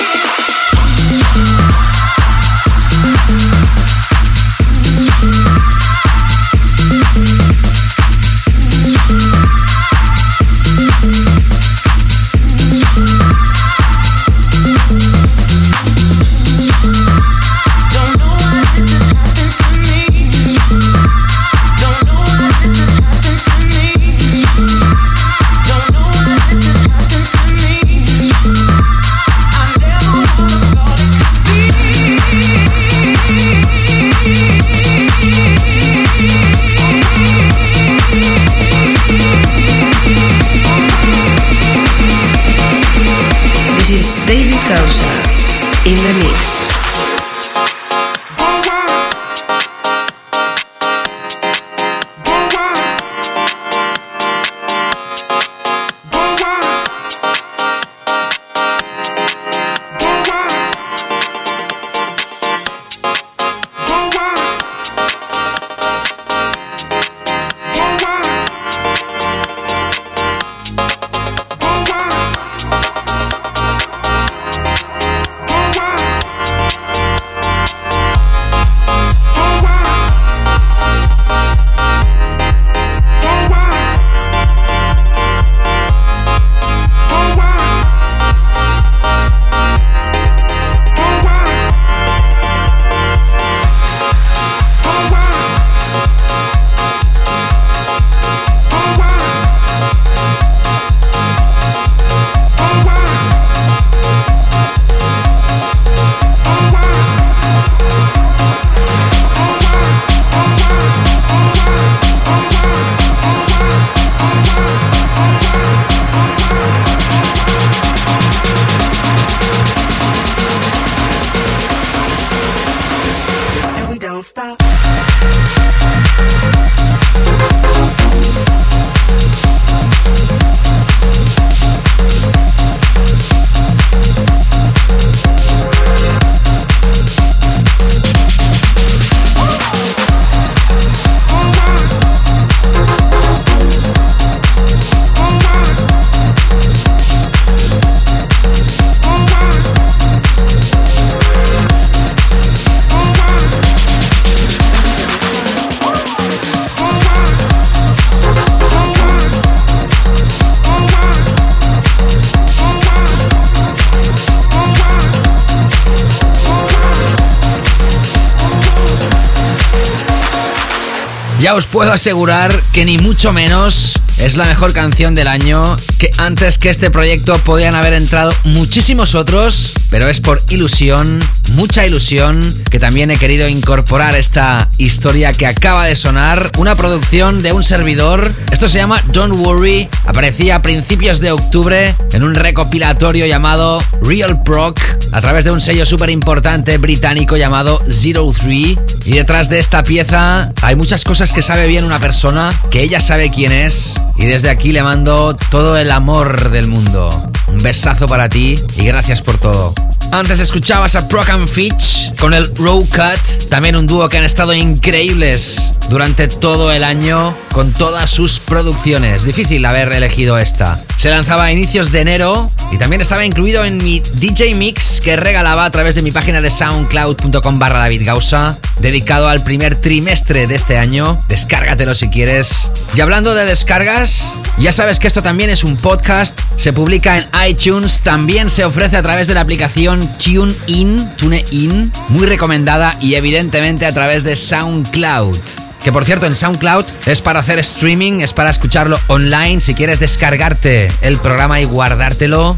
Asegurar que ni mucho menos es la mejor canción del año, que antes que este proyecto podían haber entrado muchísimos otros, pero es por ilusión, mucha ilusión, que también he querido incorporar esta historia que acaba de sonar, una producción de un servidor. Esto se llama Don't Worry, aparecía a principios de octubre en un recopilatorio llamado Real Proc, a través de un sello súper importante británico llamado Zero Three. Y detrás de esta pieza hay muchas cosas que sabe bien una persona, que ella sabe quién es. Y desde aquí le mando todo el amor del mundo. Un besazo para ti y gracias por todo. Antes escuchabas a Proc and Fitch con el Row Cut, también un dúo que han estado increíbles durante todo el año con todas sus producciones. Difícil haber elegido esta. Se lanzaba a inicios de enero y también estaba incluido en mi DJ Mix que regalaba a través de mi página de soundcloud.com barra David Gausa, dedicado al primer trimestre de este año. Descárgatelo si quieres. Y hablando de descargas, ya sabes que esto también es un podcast, se publica en iTunes, también se ofrece a través de la aplicación TuneIn, TuneIn, muy recomendada y evidentemente a través de SoundCloud. Que por cierto, en SoundCloud es para hacer streaming, es para escucharlo online. Si quieres descargarte el programa y guardártelo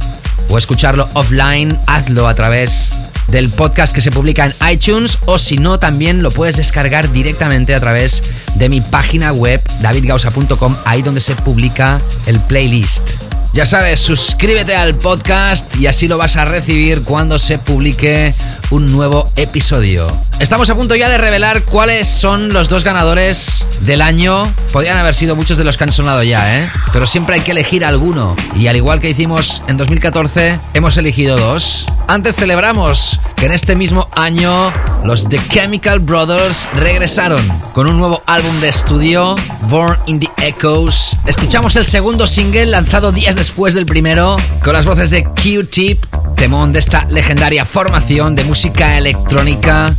o escucharlo offline, hazlo a través del podcast que se publica en iTunes o si no, también lo puedes descargar directamente a través de mi página web davidgausa.com, ahí donde se publica el playlist. Ya sabes, suscríbete al podcast y así lo vas a recibir cuando se publique un nuevo episodio. Estamos a punto ya de revelar cuáles son los dos ganadores del año. Podrían haber sido muchos de los que han sonado ya, ¿eh? Pero siempre hay que elegir alguno. Y al igual que hicimos en 2014, hemos elegido dos. Antes celebramos que en este mismo año los The Chemical Brothers regresaron con un nuevo álbum de estudio, Born in the Echoes. Escuchamos el segundo single lanzado días después del primero, con las voces de Q-Tip, temón de esta legendaria formación de música electrónica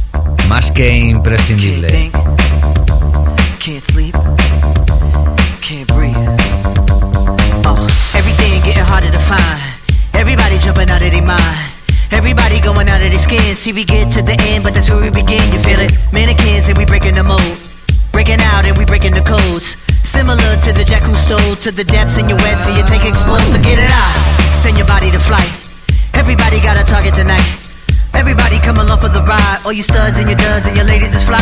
más que imprescindible. Everybody going out of their skin. See, we get to the end, but that's where we begin. You feel it? Mannequins and we breaking the mold. Breaking out and we breaking the codes. Similar to the jack who stole to the depths in your wet, so you take explode. So get it out. Send your body to flight. Everybody got a target tonight. Everybody come along for the ride. All you studs and your duds and your ladies is fly.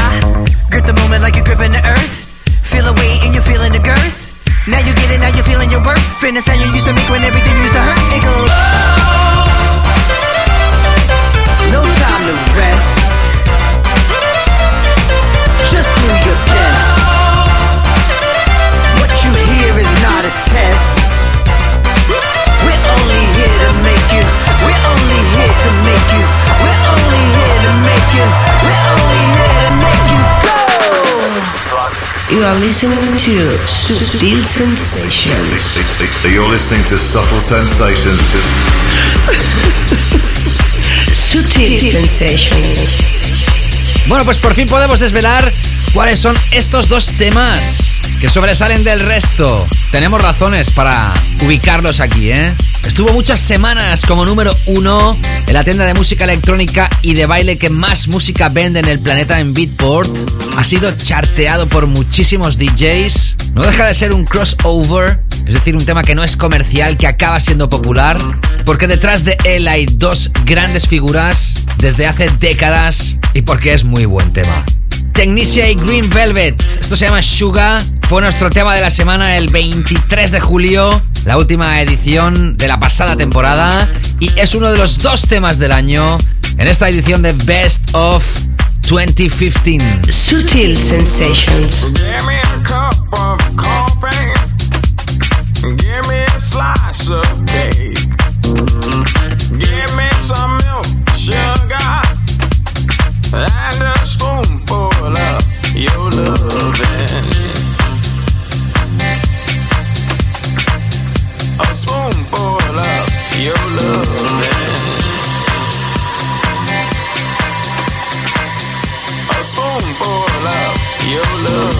Grip the moment like you're gripping the earth. Feel the weight and you're feeling the girth. Now you get it, now you're feeling your worth. Fitness how you used to make when everything used to hurt. It goes. No to rest. Just do your best. What you hear is not a test. We're only here to make you. We're only here to make you. We're only here to make you. We're only here to make you go. You are listening to Subtle Sensations. You're listening to Subtle Sensations. Sensations. Bueno, pues por fin podemos desvelar cuáles son estos dos temas que sobresalen del resto. Tenemos razones para ubicarlos aquí, ¿eh? Estuvo muchas semanas como número uno en la tienda de música electrónica y de baile que más música vende en el planeta en Beatport. Ha sido charteado por muchísimos DJs. No deja de ser un crossover, es decir, un tema que no es comercial, que acaba siendo popular, porque detrás de él hay dos grandes figuras desde hace décadas y porque es muy buen tema. Technicia y Green Velvet. Esto se llama Suga. Fue nuestro tema de la semana el 23 de julio, la última edición de la pasada temporada. Y es uno de los dos temas del año en esta edición de Best of 2015. Subtle Sensations. Give me a cup of coffee. Slice of cake. Give me some milk, sugar, and a spoonful of your loving. A spoonful of your loving. A spoonful of your.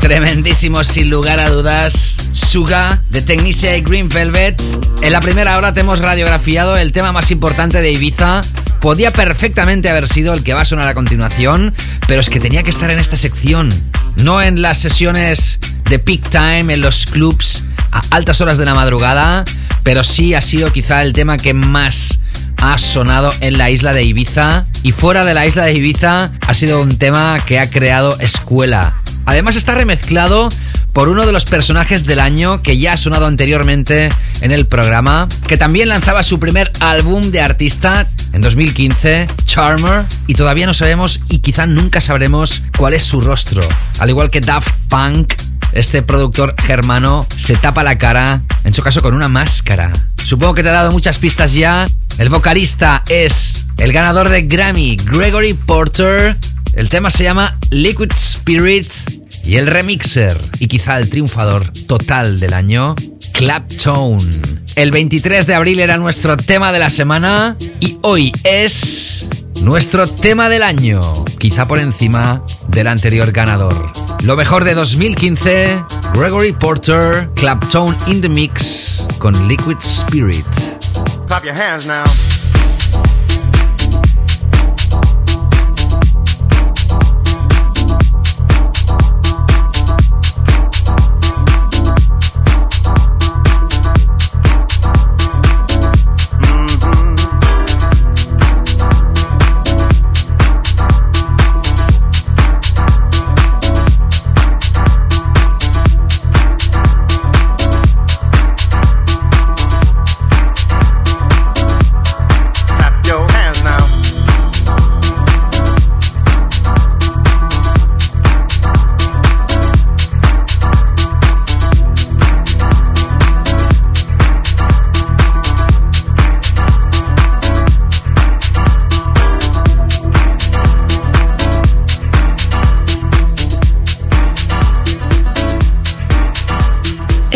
Tremendísimo, sin lugar a dudas. Suga de Technicia y Green Velvet. En la primera hora te hemos radiografiado el tema más importante de Ibiza. Podía perfectamente haber sido el que va a sonar a continuación, pero es que tenía que estar en esta sección. No en las sesiones de peak time, en los clubs, a altas horas de la madrugada, pero sí ha sido quizá el tema que más ha sonado en la isla de Ibiza. Y fuera de la isla de Ibiza ha sido un tema que ha creado escuela. Además está remezclado por uno de los personajes del año que ya ha sonado anteriormente en el programa, que también lanzaba su primer álbum de artista en 2015, Charmer, y todavía no sabemos y quizá nunca sabremos cuál es su rostro. Al igual que Daft Punk, este productor germano se tapa la cara, en su caso con una máscara. Supongo que te ha dado muchas pistas ya. El vocalista es el ganador de Grammy, Gregory Porter. El tema se llama Liquid Spirit y el remixer y quizá el triunfador total del año, Claptone. El 23 de abril era nuestro tema de la semana y hoy es nuestro tema del año, quizá por encima del anterior ganador. Lo mejor de 2015, Gregory Porter, Claptone in the Mix con Liquid Spirit. Clap your hands now.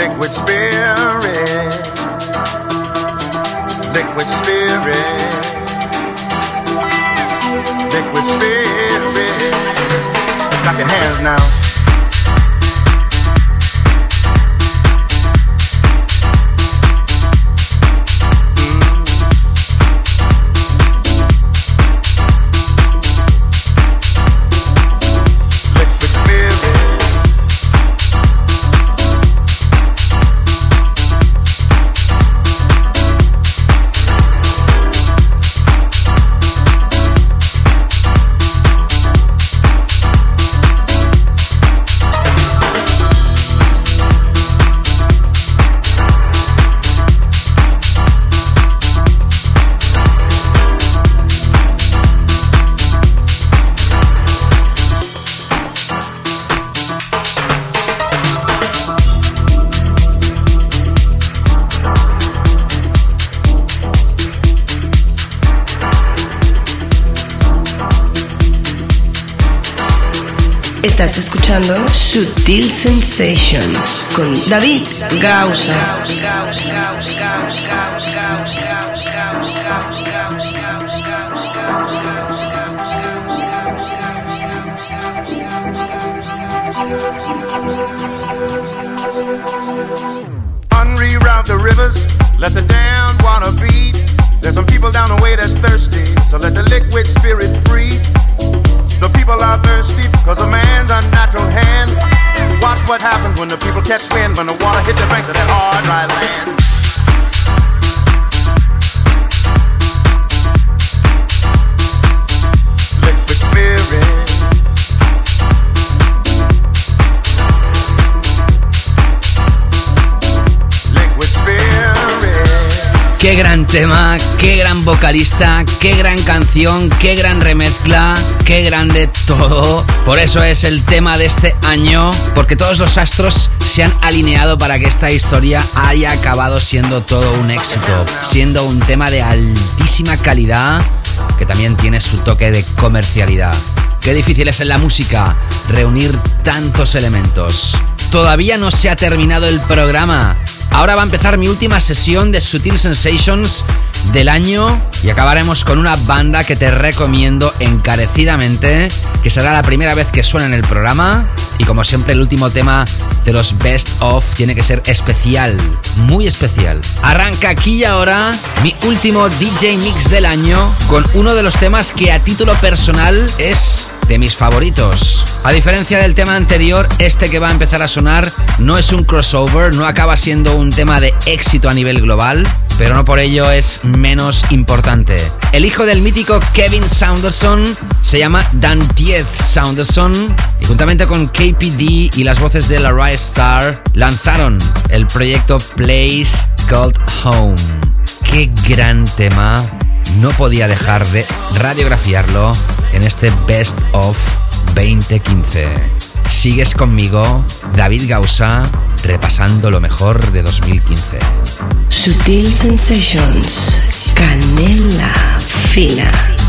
Liquid spirit. Liquid spirit. Liquid spirit. Clap your hands now. Estás escuchando Sutil Sensations con David Gausa. Unreroute the rivers, let the damned water beat. There's some people down the way that's thirsty, so let the liquid spirit free. People are thirsty because of man's unnatural hand. Watch what happens when the people catch wind, when the water hit the banks of that hard, dry land. Qué gran tema, qué gran vocalista, qué gran canción, qué gran remezcla, qué grande todo. Por eso es el tema de este año, porque todos los astros se han alineado para que esta historia haya acabado siendo todo un éxito, siendo un tema de altísima calidad que también tiene su toque de comercialidad. Qué difícil es en la música reunir tantos elementos. Todavía no se ha terminado el programa. Ahora va a empezar mi última sesión de Sutil Sensations del año y acabaremos con una banda que te recomiendo encarecidamente, que será la primera vez que suena en el programa y como siempre el último tema de los Best of tiene que ser especial, muy especial. Arranca aquí y ahora mi último DJ Mix del año con uno de los temas que a título personal es de mis favoritos. A diferencia del tema anterior, este que va a empezar a sonar no es un crossover, no acaba siendo un tema de éxito a nivel global, pero no por ello es menos importante. El hijo del mítico Kevin Saunderson se llama Dan Diez Saunderson y juntamente con KPD y las voces de la Star lanzaron el proyecto Place Called Home. Qué gran tema no podía dejar de radiografiarlo en este Best of 2015. Sigues conmigo, David Gausa, repasando lo mejor de 2015. Sutil Sensations, canela fina.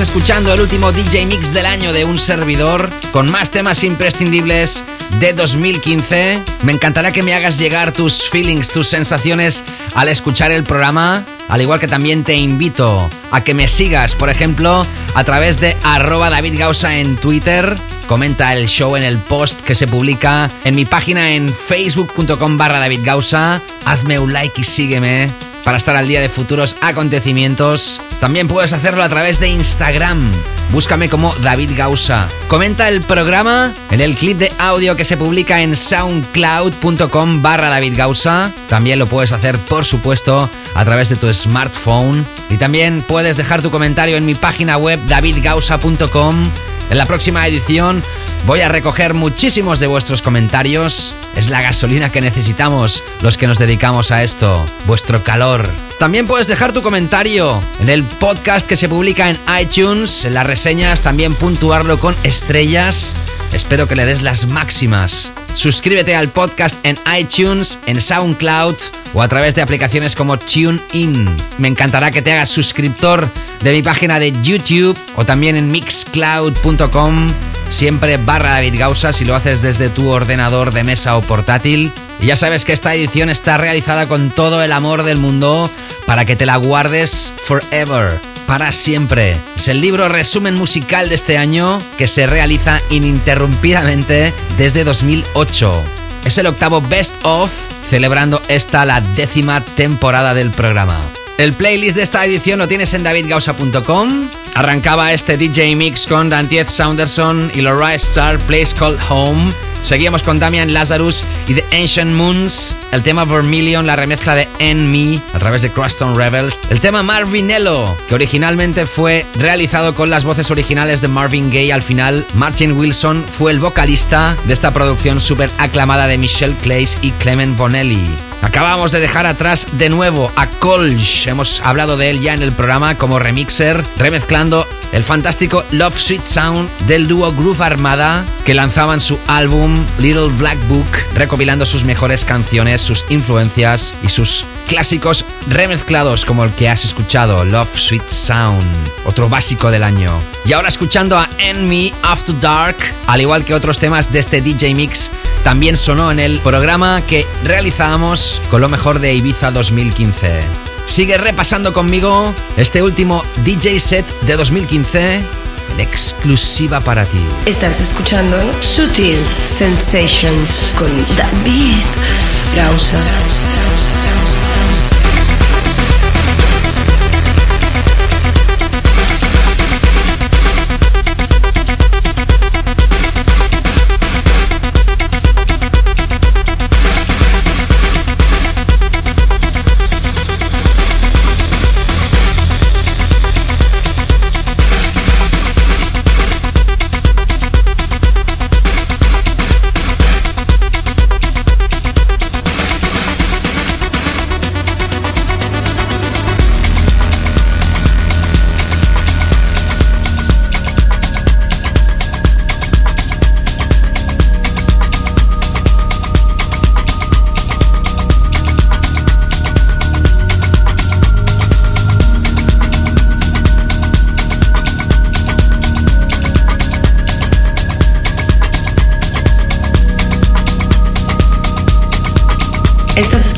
Escuchando el último DJ Mix del año de un servidor con más temas imprescindibles de 2015. Me encantará que me hagas llegar tus feelings, tus sensaciones al escuchar el programa. Al igual que también te invito a que me sigas, por ejemplo, a través de arroba David Gausa en Twitter. Comenta el show en el post que se publica en mi página en facebook.com barra David Gausa. Hazme un like y sígueme para estar al día de futuros acontecimientos. También puedes hacerlo a través de Instagram. Búscame como David Gausa. Comenta el programa en el clip de audio que se publica en soundcloud.com barra David Gausa. También lo puedes hacer, por supuesto, a través de tu smartphone. Y también puedes dejar tu comentario en mi página web davidgausa.com. En la próxima edición voy a recoger muchísimos de vuestros comentarios. Es la gasolina que necesitamos los que nos dedicamos a esto, vuestro calor. También puedes dejar tu comentario en el podcast que se publica en iTunes, en las reseñas, también puntuarlo con estrellas. Espero que le des las máximas. Suscríbete al podcast en iTunes, en SoundCloud o a través de aplicaciones como TuneIn. Me encantará que te hagas suscriptor de mi página de YouTube o también en mixcloud.com, siempre barra David Gausa si lo haces desde tu ordenador de mesa o portátil. Y ya sabes que esta edición está realizada con todo el amor del mundo para que te la guardes forever para siempre. Es el libro resumen musical de este año que se realiza ininterrumpidamente desde 2008. Es el octavo Best of, celebrando esta la décima temporada del programa. El playlist de esta edición lo tienes en davidgausa.com. Arrancaba este DJ Mix con Dantiez Saunderson y Laura Star Place Called Home. Seguíamos con Damian Lazarus y The Ancient Moons, el tema Vermilion, la remezcla de En Me a través de Crosstown Rebels, el tema Marvinello, que originalmente fue realizado con las voces originales de Marvin Gaye. Al final, Martin Wilson fue el vocalista de esta producción súper aclamada de Michelle Clays y Clement Bonelli. Acabamos de dejar atrás de nuevo a Colch. Hemos hablado de él ya en el programa como remixer, remezclando el fantástico Love Sweet Sound del dúo Groove Armada que lanzaban su álbum Little Black Book, recopilando sus mejores canciones, sus influencias y sus clásicos remezclados como el que has escuchado, Love Sweet Sound, otro básico del año. Y ahora escuchando a Enemy After Dark, al igual que otros temas de este DJ Mix, también sonó en el programa que realizábamos con lo mejor de Ibiza 2015. Sigue repasando conmigo este último DJ set de 2015 en exclusiva para ti. Estás escuchando Sutil Sensations con David Gausa.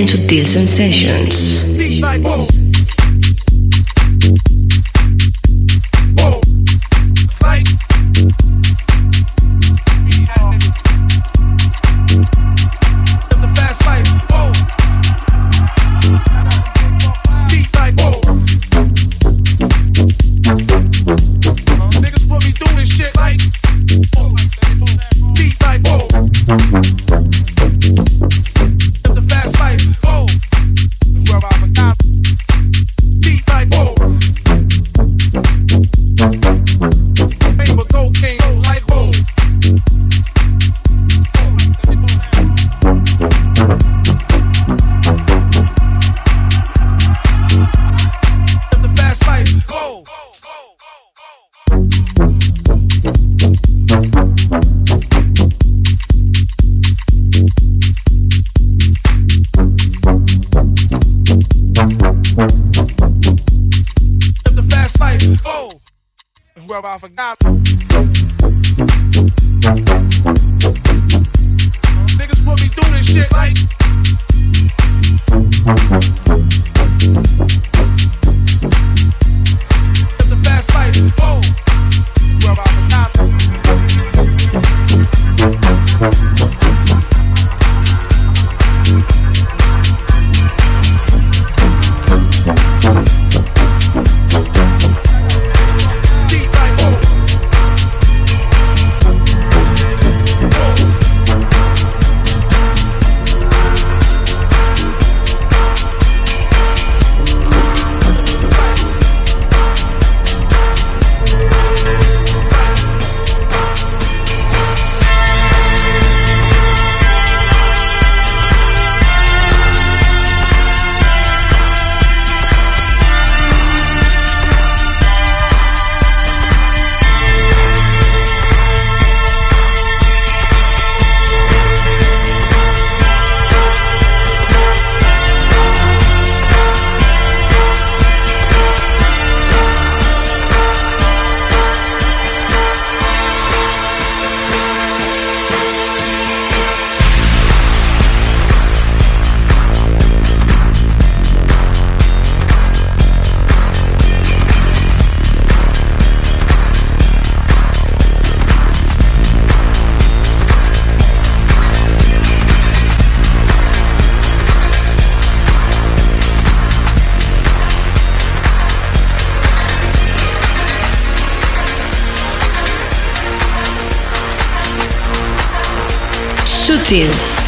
En Sutil Sensations. Deep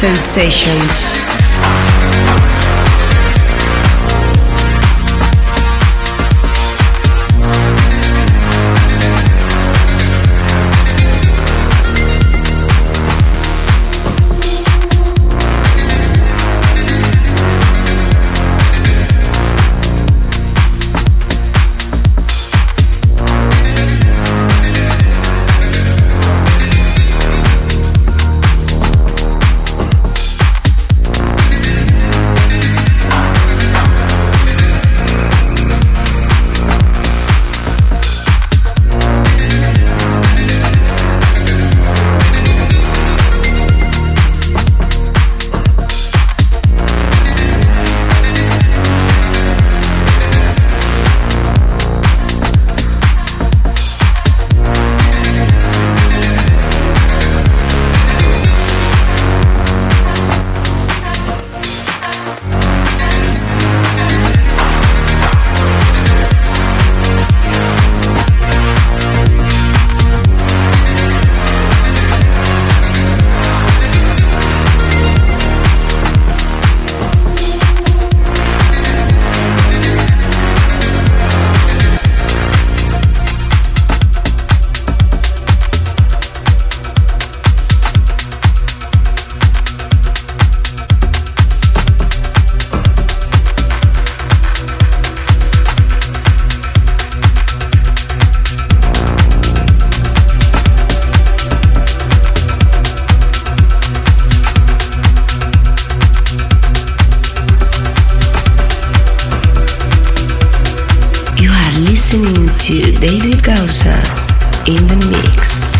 Sensations. Listening to David Gausa in the mix.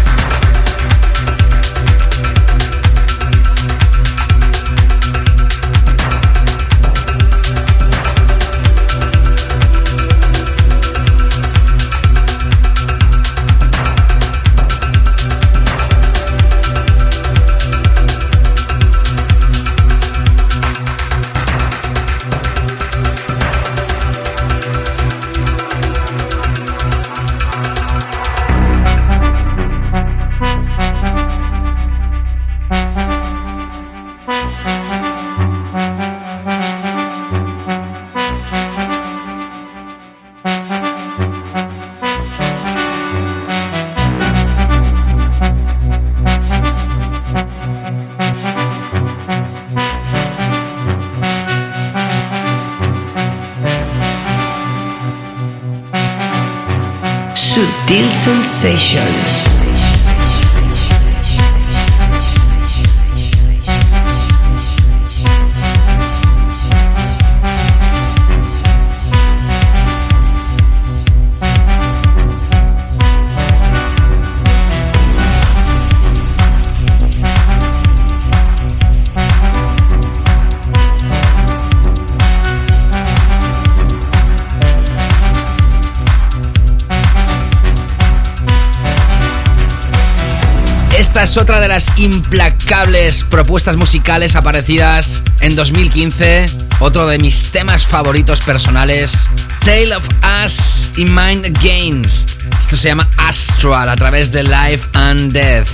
Es otra de las implacables propuestas musicales aparecidas en 2015. Otro de mis temas favoritos personales. Tale of Us in Mind Against. Esto se llama Astral a través de Life and Death.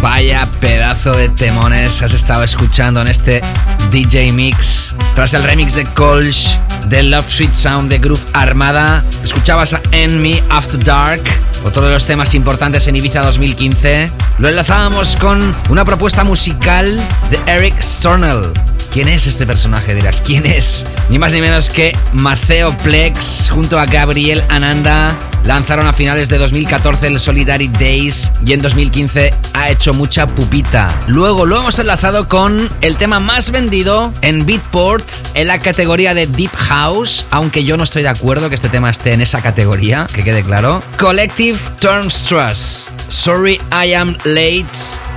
Vaya pedazo de temones has estado escuchando en este DJ Mix. Tras el remix de Colch de Love Sweet Sound de Groove Armada, escuchabas a Enemy After Dark, otro de los temas importantes en Ibiza 2015. Lo enlazábamos con una propuesta musical de Eric Stornell. ¿Quién es este personaje? Dirás, ¿quién es? Ni más ni menos que Maceo Plex junto a Gabriel Ananda. Lanzaron a finales de 2014 el Solidary Days y en 2015 ha hecho mucha pupita. Luego lo hemos enlazado con el tema más vendido en Beatport en la categoría de Deep House, aunque yo no estoy de acuerdo que este tema esté en esa categoría, que quede claro. Collective Terms Trust. Sorry I am late.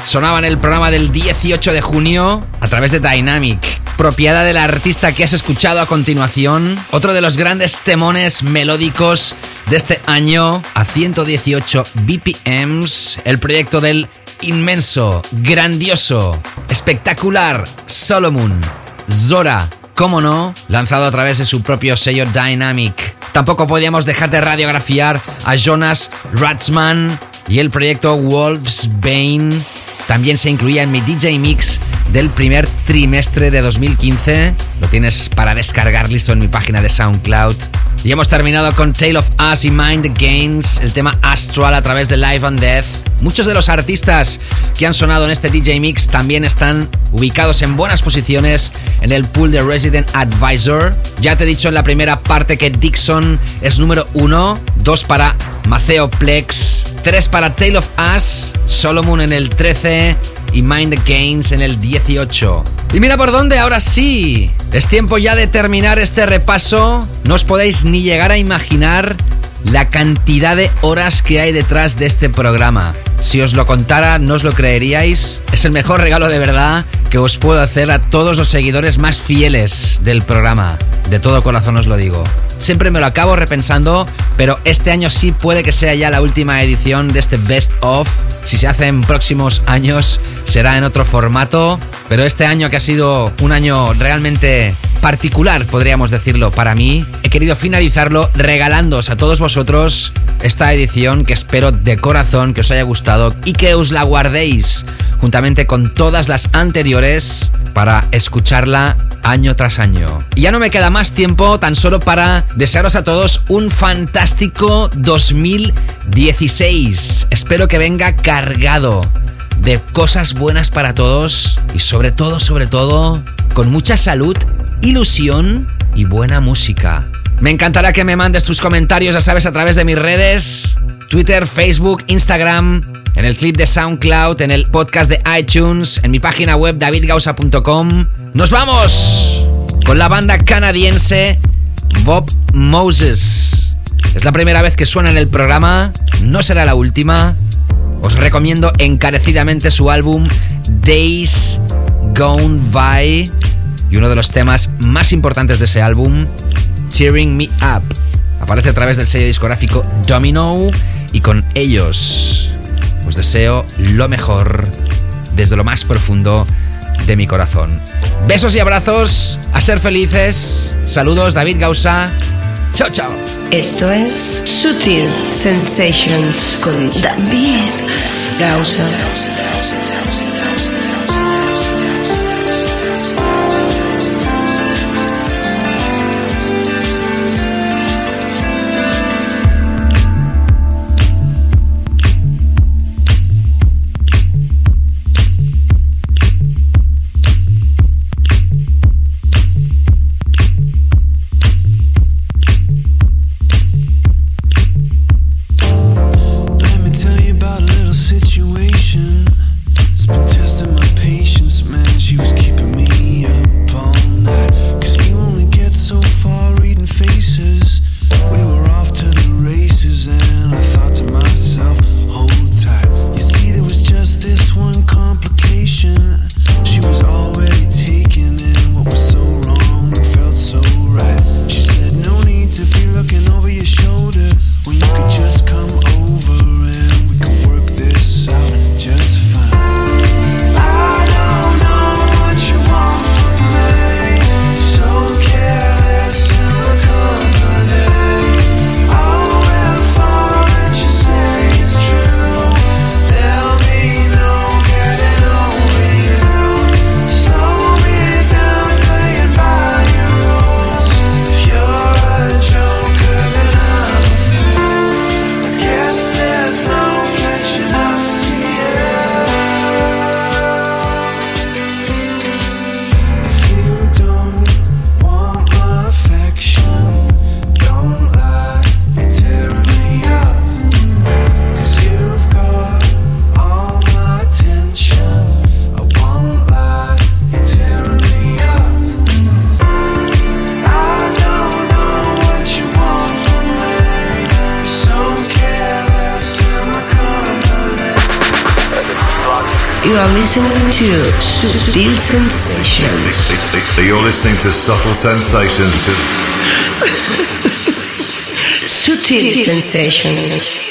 Sonaba en el programa del 18 de junio a través de Dynamic, propiedad del artista que has escuchado a continuación. Otro de los grandes temones melódicos de este año a 118 BPMs, el proyecto del inmenso, grandioso, espectacular Solomon Zora, cómo no, lanzado a través de su propio sello Dynamic. Tampoco podíamos dejar de radiografiar a Jonas Ratzman y el proyecto Wolf's Bane también se incluía en mi DJ Mix del primer trimestre de 2015. Lo tienes para descargar listo en mi página de SoundCloud. Y hemos terminado con Tale of Us y Mind Gains, el tema Astral a través de Live and Death. Muchos de los artistas que han sonado en este DJ Mix también están ubicados en buenas posiciones en el pool de Resident Advisor. Ya te he dicho en la primera parte que Dixon es número uno, dos para Maceo Plex, tres para Tale of Us, Solomon en el 13 y Mind Gains en el 18. Y mira por dónde, ahora sí. Es tiempo ya de terminar este repaso. No os podéis ni llegar a imaginar la cantidad de horas que hay detrás de este programa. Si os lo contara, no os lo creeríais. Es el mejor regalo de verdad que os puedo hacer a todos los seguidores más fieles del programa. De todo corazón os lo digo. Siempre me lo acabo repensando, pero este año sí puede que sea ya la última edición de este Best of. Si se hace en próximos años, será en otro formato. Pero este año que ha sido un año realmente particular, podríamos decirlo, para mí, he querido finalizarlo regalándoos a todos vosotros esta edición que espero de corazón que os haya gustado y que os la guardéis juntamente con todas las anteriores para escucharla año tras año. Y ya no me queda más tiempo tan solo para desearos a todos un fantástico 2016. Espero que venga cargado de cosas buenas para todos y sobre todo, sobre todo, con mucha salud, ilusión y buena música. Me encantará que me mandes tus comentarios, ya sabes, a través de mis redes, Twitter, Facebook, Instagram, en el clip de SoundCloud, en el podcast de iTunes, en mi página web davidgausa.com. ¡Nos vamos! Con la banda canadiense Bob Moses. Es la primera vez que suena en el programa, no será la última. Os recomiendo encarecidamente su álbum Days Gone By y uno de los temas más importantes de ese álbum, Cheering Me Up. Aparece a través del sello discográfico Domino y con ellos os deseo lo mejor desde lo más profundo de mi corazón. Besos y abrazos, a ser felices. Saludos, David Gausa. Chao, chao. Esto es Sutil Sensations con David Gausa. To Subtle Sensations. Sutil Sensations.